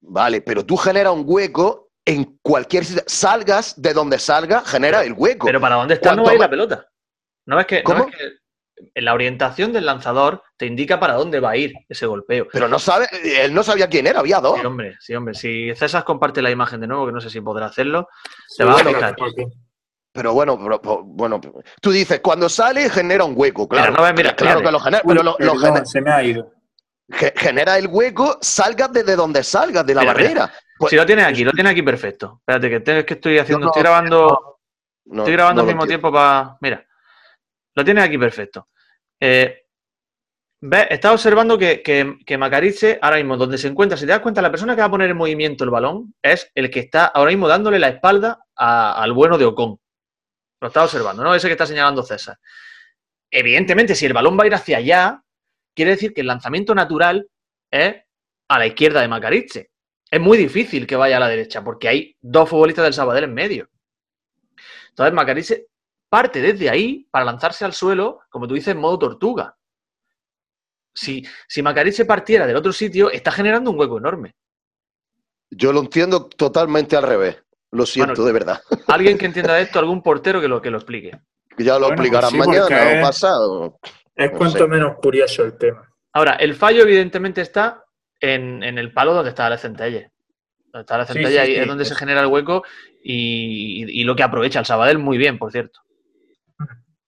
Vale, pero tú generas un hueco en cualquier sitio. Salgas de donde salga, genera el hueco. Pero ¿para dónde está no ¿Cuánto va a ir la pelota? ¿No ves que, no ¿Cómo? ves que la orientación del lanzador te indica para dónde va a ir ese golpeo? Pero no sabe, él no sabía quién era, había dos. Sí, hombre, sí, hombre. Si César comparte la imagen de nuevo, que no sé si podrá hacerlo, te vas a Bueno, porque- Pero bueno, pero- bueno, tú dices, cuando sale genera un hueco, claro. Mira, no ves, mira, claro que lo genera, pero lo, lo Perdón, gener- se me ha ido. ge- genera el hueco, salgas desde donde salgas, de la Mira, mira. barrera. Pues- si lo tienes aquí, lo tienes aquí perfecto. Espérate, que, tengo- es que estoy haciendo, no, estoy grabando, No, estoy grabando no al mismo entiendo. tiempo para. Mira, lo tienes aquí perfecto. Eh, ¿Ves? Observando que, que, que Macariche, ahora mismo, donde se encuentra, si te das cuenta, la persona que va a poner en movimiento el balón es el que está ahora mismo dándole la espalda al bueno de Ocon. Lo estás observando, ¿no? Ese que está señalando César. Evidentemente, si el balón va a ir hacia allá, quiere decir que el lanzamiento natural es a la izquierda de Macariche. Es muy difícil que vaya a la derecha, porque hay dos futbolistas del Sabadell en medio. Entonces, Macariche parte desde ahí para lanzarse al suelo, como tú dices, en modo tortuga. Si, si Macariche partiera del otro sitio, está generando un hueco enorme. Yo lo entiendo totalmente al revés. Lo siento, Bueno, de verdad. Alguien que entienda esto, algún portero que lo, que lo explique. Ya lo Bueno, explicarán pues sí, mañana o pasado. Es No cuanto sé. menos curioso el tema. Ahora, el fallo evidentemente está en, en el palo donde está la centella. Donde está la centella, sí, ahí sí. es donde se genera el hueco y, y- y lo que aprovecha el Sabadell muy bien, por cierto.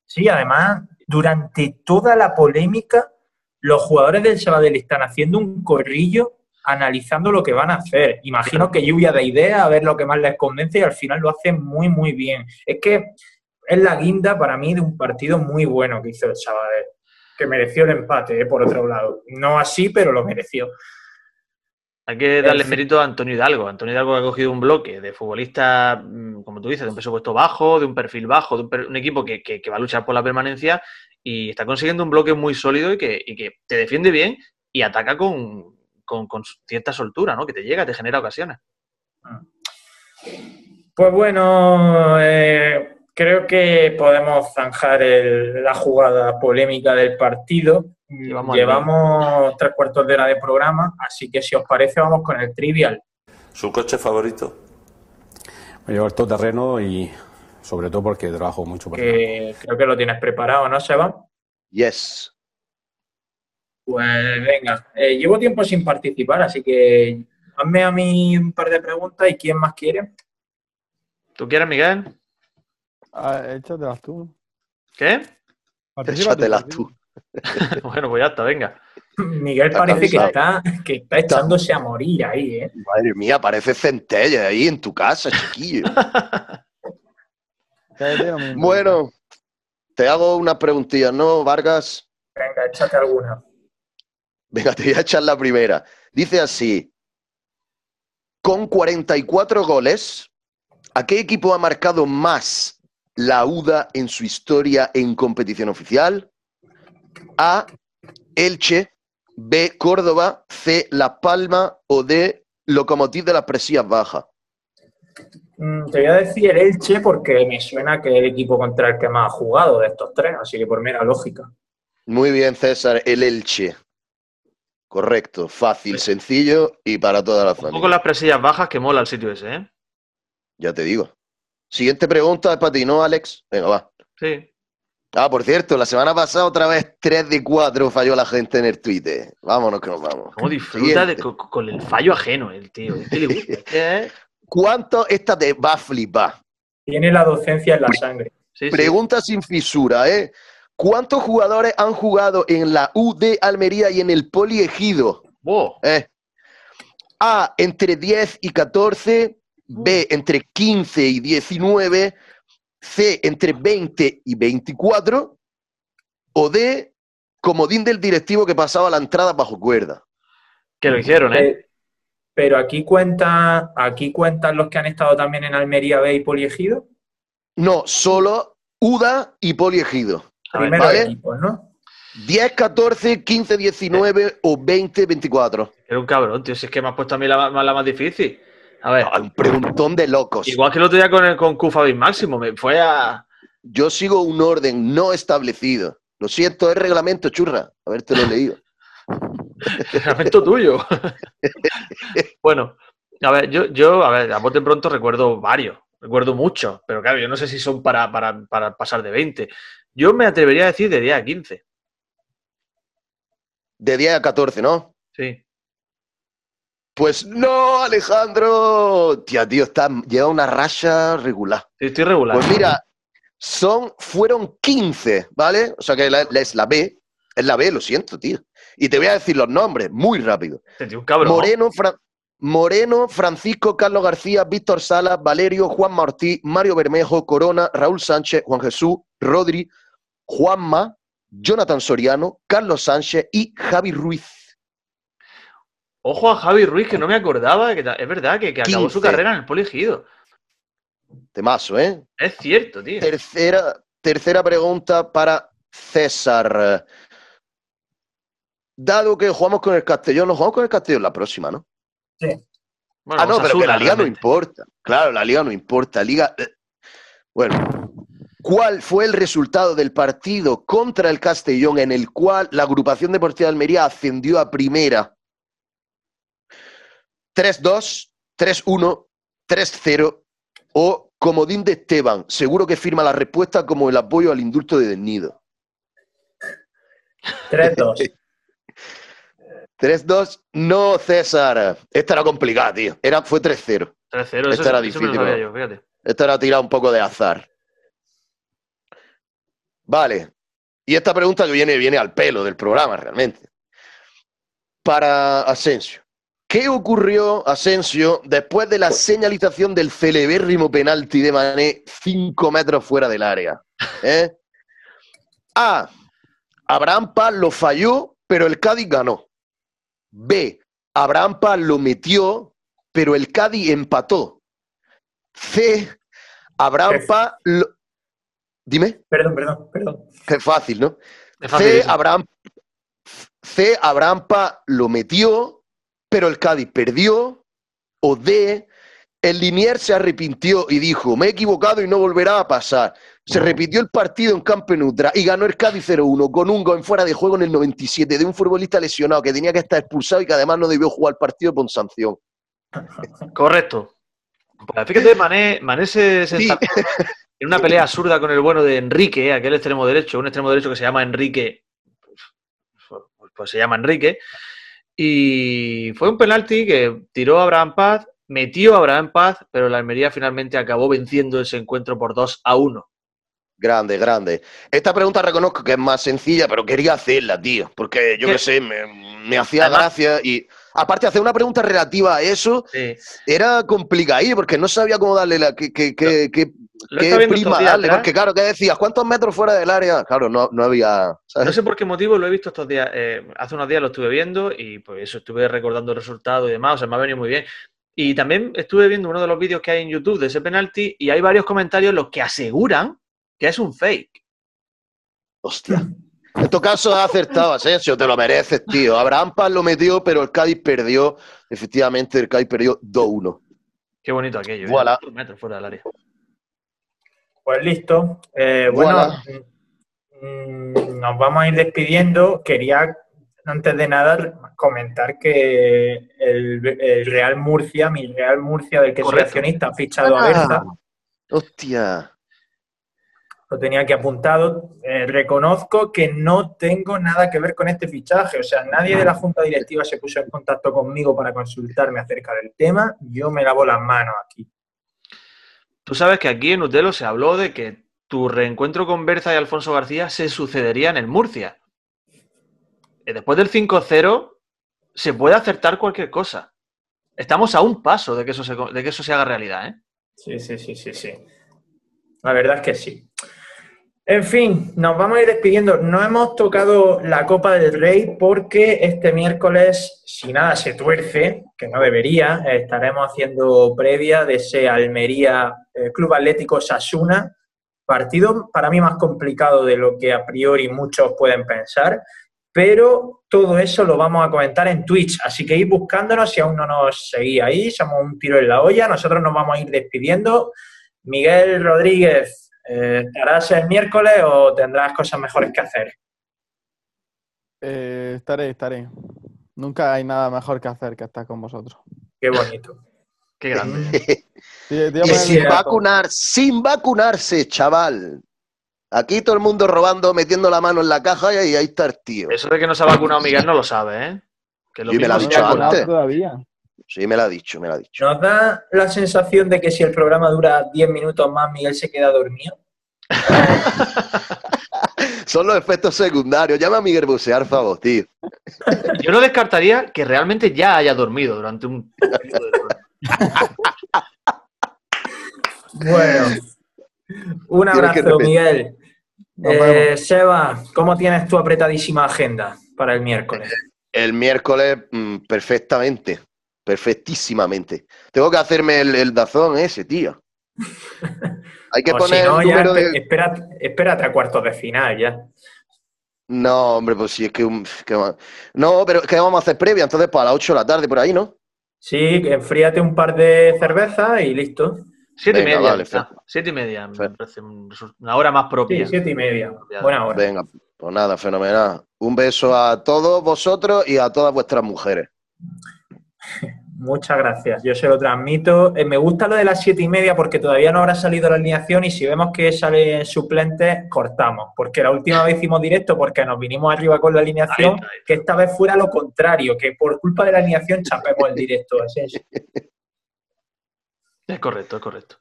Sí, además, durante toda la polémica, los jugadores del Sabadell están haciendo un corrillo analizando lo que van a hacer. Imagino que lluvia de ideas, a ver lo que más les convence y al final lo hacen muy, muy bien. Es que es la guinda para mí de un partido muy bueno que hizo el Sabadell, que mereció el empate, eh, por otro lado. No así, pero lo mereció. Hay que darle fin. mérito a Antonio Hidalgo. Antonio Hidalgo ha cogido un bloque de futbolistas, mm, como tú dices, de un presupuesto bajo, de un perfil bajo, de un, per- un equipo que, que- que va a luchar por la permanencia y está consiguiendo un bloque muy sólido y que, y que te defiende bien y ataca con, con- con cierta soltura, ¿no? Que te llega, te genera ocasiones. Pues bueno, eh, creo que podemos zanjar el- la jugada polémica del partido. Al Llevamos tres cuartos de hora de programa, así que si os parece vamos con el trivial. ¿Su coche favorito? Me llevo el todoterreno y sobre todo porque trabajo mucho por que creo que lo tienes preparado, ¿no, Seba? Yes. Pues venga, eh, llevo tiempo sin participar, así que hazme a mí un par de preguntas y quién más quiere. ¿Tú quieres, Miguel? Ah, échatelas tú. ¿Qué? Participa Échatelas participa. tú. bueno, pues ya está, venga. Miguel Está parece que está, que está echándose a morir ahí, ¿eh? Madre mía, parece centella ahí en tu casa, chiquillo. Bueno, te hago unas preguntillas, ¿no, Vargas? Venga, échate alguna. Venga, te voy a echar la primera. Dice así: con 44 goles, ¿a qué equipo ha marcado más la UDA en su historia en competición oficial? A. Elche, B. Córdoba, C. La Palma o D. Locomotiv de las Presías Bajas. Mm, Te voy a decir el Elche porque me suena que es el equipo contra el que más ha jugado de estos tres, así que por mera lógica. Muy bien, César, el Elche. Correcto, fácil, sencillo y para toda la Un poco familia. las presillas bajas que mola el sitio ese, ¿eh? Ya te digo. Siguiente pregunta es para ti, ¿no, Alex? Venga, va. Sí. Ah, por cierto, la semana pasada otra vez 3 de 4 falló la gente en el Twitter. Vámonos que nos vamos. Cómo disfruta de- con, con el fallo ajeno, el tío. Que le gusta, es- ¿Cuánto esta te va a flipar? Tiene la docencia en la sangre. sí, sí. Pregunta sin fisura, ¿eh? ¿Cuántos jugadores han jugado en la UD Almería y en el Poliegido? Buah, Eh. A, entre 10 y 14. B, entre 15 y 19. C, entre 20 y 24. O D, comodín del directivo que pasaba la entrada bajo cuerda. que lo hicieron, ¿eh? Eh, Pero aquí cuenta, aquí cuentan los que han estado también en Almería B y Poliegido. No, solo UDA y Poliegido. Primeros vale. equipos, ¿no? 10, 14, 15, 19 o 20, 24. Era un cabrón, tío. Si es que me has puesto a mí la más difícil. A ver, Un preguntón de locos. igual que el otro día con, el, con Kufa Máximo, me fue a. Yo sigo un orden no establecido. Lo siento, es reglamento, churra. Habértelo leído. Reglamento tuyo. bueno, a ver, yo, yo, a ver, a bote pronto recuerdo varios, recuerdo muchos, pero claro, yo no sé si son para, para, para pasar de 20. Yo me atrevería a decir de 10 a 15. De 10 a 14, ¿no? Sí. Pues no, Alejandro. Tía, tío, está, lleva una racha regular. Sí, Estoy regular. Pues mira, son, fueron 15, ¿vale? O sea que la- la- es la B. Es la B, lo siento, tío. Y te voy a decir los nombres muy rápido. Tío, cabrón. Moreno, Fra- Moreno, Francisco, Carlos García, Víctor Salas, Valerio, Juan Martí, Mario Bermejo, Corona, Raúl Sánchez, Juan Jesús, Rodri, Juanma, Jonathan Soriano, Carlos Sánchez y Javi Ruiz. Ojo a Javi Ruiz, que no me acordaba, que es verdad que, que acabó su 15. carrera en el Poligido. Temazo, ¿eh? Es cierto, tío. Tercera, tercera pregunta para César. Dado que jugamos con el Castellón, nos jugamos con el Castellón la próxima, ¿no? Bueno, ah, no, pero que la liga no importa. Claro, la liga no importa. Liga. eh. Bueno, ¿cuál fue el resultado del partido contra el Castellón en el cual la agrupación deportiva de Almería ascendió a primera? 3-2, 3-1, 3-0 o comodín de Esteban. Seguro que firma la respuesta como el apoyo al indulto de Desnido. 3-2. 3-2, no, César. Esta era complicada, tío. Era, fue 3-0. 3-0, Esta era eso me lo difícil, yo, fíjate. Esta era tirada un poco de azar. Vale. Y esta pregunta que viene, viene al pelo del programa, realmente. Para Asensio. ¿Qué ocurrió, Asensio, después de la señalización del celebérrimo penalti de Mané cinco metros fuera del área? ¿Eh? A. Abraham Paz lo falló, pero el Cádiz ganó. B. Abraham Paz lo metió, pero el Cádiz empató. C. Abraham. Paz lo... Dime, Perdón, perdón, perdón. qué fácil, ¿no? Es C. Abraham, C. Abraham Paz lo metió, pero el Cádiz perdió. O D. El Linier se arrepintió y dijo, me he equivocado y no volverá a pasar. Se repitió el partido en campo neutral y ganó el Cádiz 0-1 con un gol en fuera de juego en el 97 de un futbolista lesionado que tenía que estar expulsado y que además no debió jugar el partido por sanción. Correcto. Pues fíjate, Mané, Mané se, se Sí. estampó en una pelea absurda con el bueno de Enrique, aquel extremo derecho, un extremo derecho que se llama Enrique, pues, pues se llama Enrique, y fue un penalti que tiró a Abraham Paz, metió a Abraham Paz, pero la Almería finalmente acabó venciendo ese encuentro por 2 a 1. Grande, grande. Esta pregunta reconozco que es más sencilla, pero quería hacerla, tío, porque yo ¿Qué? sé, me, me hacía Además- gracia y aparte hacer una pregunta relativa a eso Sí. era complicado porque no sabía cómo darle la Lo qué prima darle, porque claro, ¿qué decías? ¿Cuántos metros fuera del área? Claro, no, no había. ¿sabes? No sé por qué motivo lo he visto estos días. eh, hace unos días lo estuve viendo y pues eso, estuve recordando el resultado y demás. O sea, me ha venido muy bien. Y también estuve viendo uno de los vídeos que hay en YouTube de ese penalti y hay varios comentarios los que aseguran que es un fake. Hostia. En tu caso has acertado, Asensio, te lo mereces, tío. Abraham Paz lo metió, pero el Cádiz perdió. Efectivamente, el Cádiz perdió 2-1. Qué bonito aquello. Voilà. Cuatro metros fuera del área. Pues listo. Eh, bueno, mm, nos vamos a ir despidiendo. Quería, antes de nada, comentar que el, el Real Murcia, mi Real Murcia, del que soy Correcto. accionista, ha fichado a Ah. Berza. Hostia. Lo tenía aquí apuntado. Eh, reconozco que no tengo nada que ver con este fichaje. O sea, nadie de la junta directiva se puso en contacto conmigo para consultarme acerca del tema. Yo me lavo las manos aquí. Tú sabes que aquí en Utelo se habló de que tu reencuentro con Berza y Alfonso García se sucedería en el Murcia. Eh, Después del 5-0 se puede acertar cualquier cosa. Estamos a un paso de que eso se, haga realidad, ¿eh? Sí, sí, sí, sí, sí. La verdad es que sí. En fin, nos vamos a ir despidiendo. No hemos tocado la Copa del Rey porque este miércoles, si nada se tuerce, que no debería, estaremos haciendo previa de ese Almería eh, Club Atlético Sasuna. Partido para mí más complicado de lo que a priori muchos pueden pensar, pero todo eso lo vamos a comentar en Twitch. Así que id buscándonos si aún no nos seguís ahí. Somos un tiro en la olla. Nosotros nos vamos a ir despidiendo. Miguel Rodríguez, eh, ¿estarás el miércoles o tendrás cosas mejores que hacer? Eh, estaré, estaré. Nunca hay nada mejor que hacer que estar con vosotros. Qué bonito. Qué grande. Y sin vacunar, sin vacunarse, chaval. Aquí todo el mundo robando, metiendo la mano en la caja y ahí está el tío. Eso de que no se ha vacunado Miguel no lo sabe, ¿eh? Que lo Sí, me lo ha dicho se ha antes. vacunado. todavía. Sí, me lo ha dicho, me lo ha dicho. ¿Nos da la sensación de que si el programa dura 10 minutos más, Miguel se queda dormido? Son los efectos secundarios. Llama a Miguel Busear, favor, tío. Yo no descartaría que realmente ya haya dormido durante un periodo de. Bueno, un abrazo. Miguel. Nos Eh. Seba, ¿cómo tienes tu apretadísima agenda para el miércoles? El miércoles, mm, perfectamente. Perfectísimamente. Tengo que hacerme el, el dazón ese, tío. Hay que O poner si no, el ya número de. espérate, espérate a cuartos de final ya. No, hombre, pues sí, es que. un- que No, pero es que vamos a hacer previa, entonces para las 8 de la tarde por ahí, ¿no? Sí, enfríate un par de cervezas y listo. Siete y media. vale. Fer. Siete y media. Me parece una hora más Sí, propia. siete y media. Buena hora. Venga, pues nada, fenomenal. Un beso a todos vosotros y a todas vuestras mujeres. Muchas gracias, yo se lo transmito. Eh, me gusta lo de las siete y media porque todavía no habrá salido la alineación y si vemos que sale suplente, cortamos. Porque la última vez hicimos directo porque nos vinimos arriba con la alineación, Ahí está, ahí está. que esta vez fuera lo contrario, que por culpa de la alineación chapemos el directo. Asensio. Es correcto, es correcto.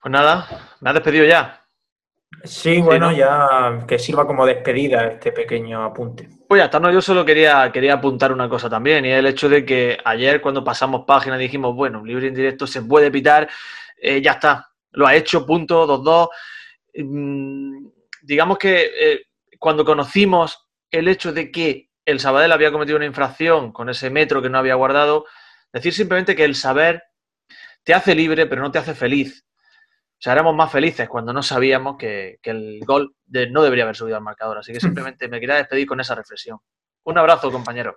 Pues nada, me has despedido ya. Sí, bueno, ¿no? ya que sirva como despedida este pequeño apunte. Pues ya está, no, yo solo quería, quería apuntar una cosa también, y es el hecho de que ayer cuando pasamos página dijimos, bueno, libre en directo se puede pitar, eh, ya está, lo ha hecho, punto, 2-2. Mm, digamos que eh, cuando conocimos el hecho de que el Sabadell había cometido una infracción con ese metro que no había guardado, decir simplemente que el saber te hace libre, pero no te hace feliz. O sea, éramos más felices cuando no sabíamos que, que el gol de- no debería haber subido al marcador. Así que simplemente me quería despedir con esa reflexión. Un abrazo, compañero.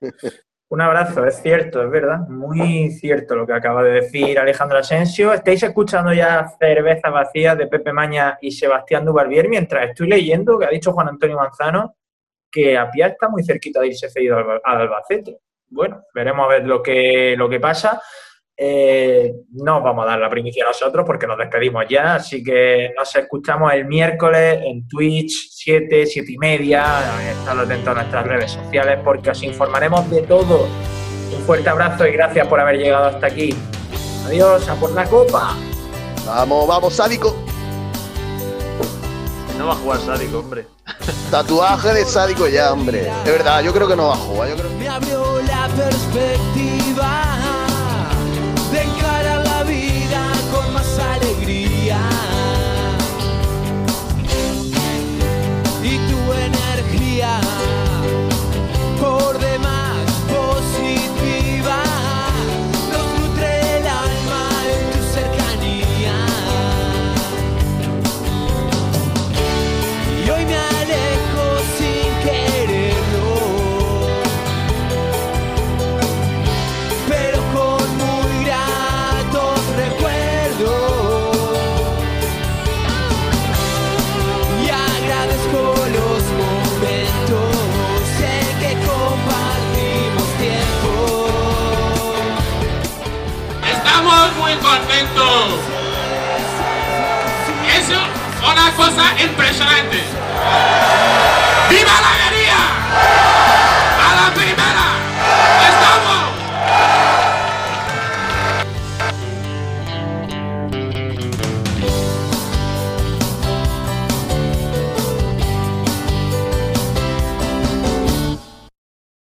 Un abrazo, es cierto, es verdad, muy cierto lo que acaba de decir Alejandro Asensio. Estáis escuchando ya cervezas vacías de Pepe Maña y Sebastián Dubarbier mientras estoy leyendo que ha dicho Juan Antonio Manzano que Apia está muy cerquita de irse cedido al, al Albacete. Bueno, veremos a ver lo que, lo que pasa. Eh, no os vamos a dar la primicia nosotros porque nos despedimos ya, así que nos escuchamos el miércoles en Twitch, 7, 7 y media. Estad atentos a nuestras redes sociales porque os informaremos de todo. Un fuerte abrazo y gracias por haber llegado hasta aquí. Adiós, a por la copa. Vamos, vamos, sádico. No va a jugar sádico, hombre. Tatuaje de sádico ya, hombre. Es verdad, yo creo que no va a jugar. Yo creo... me abrió la perspectiva momento. Es una cosa impresionante. ¡Viva la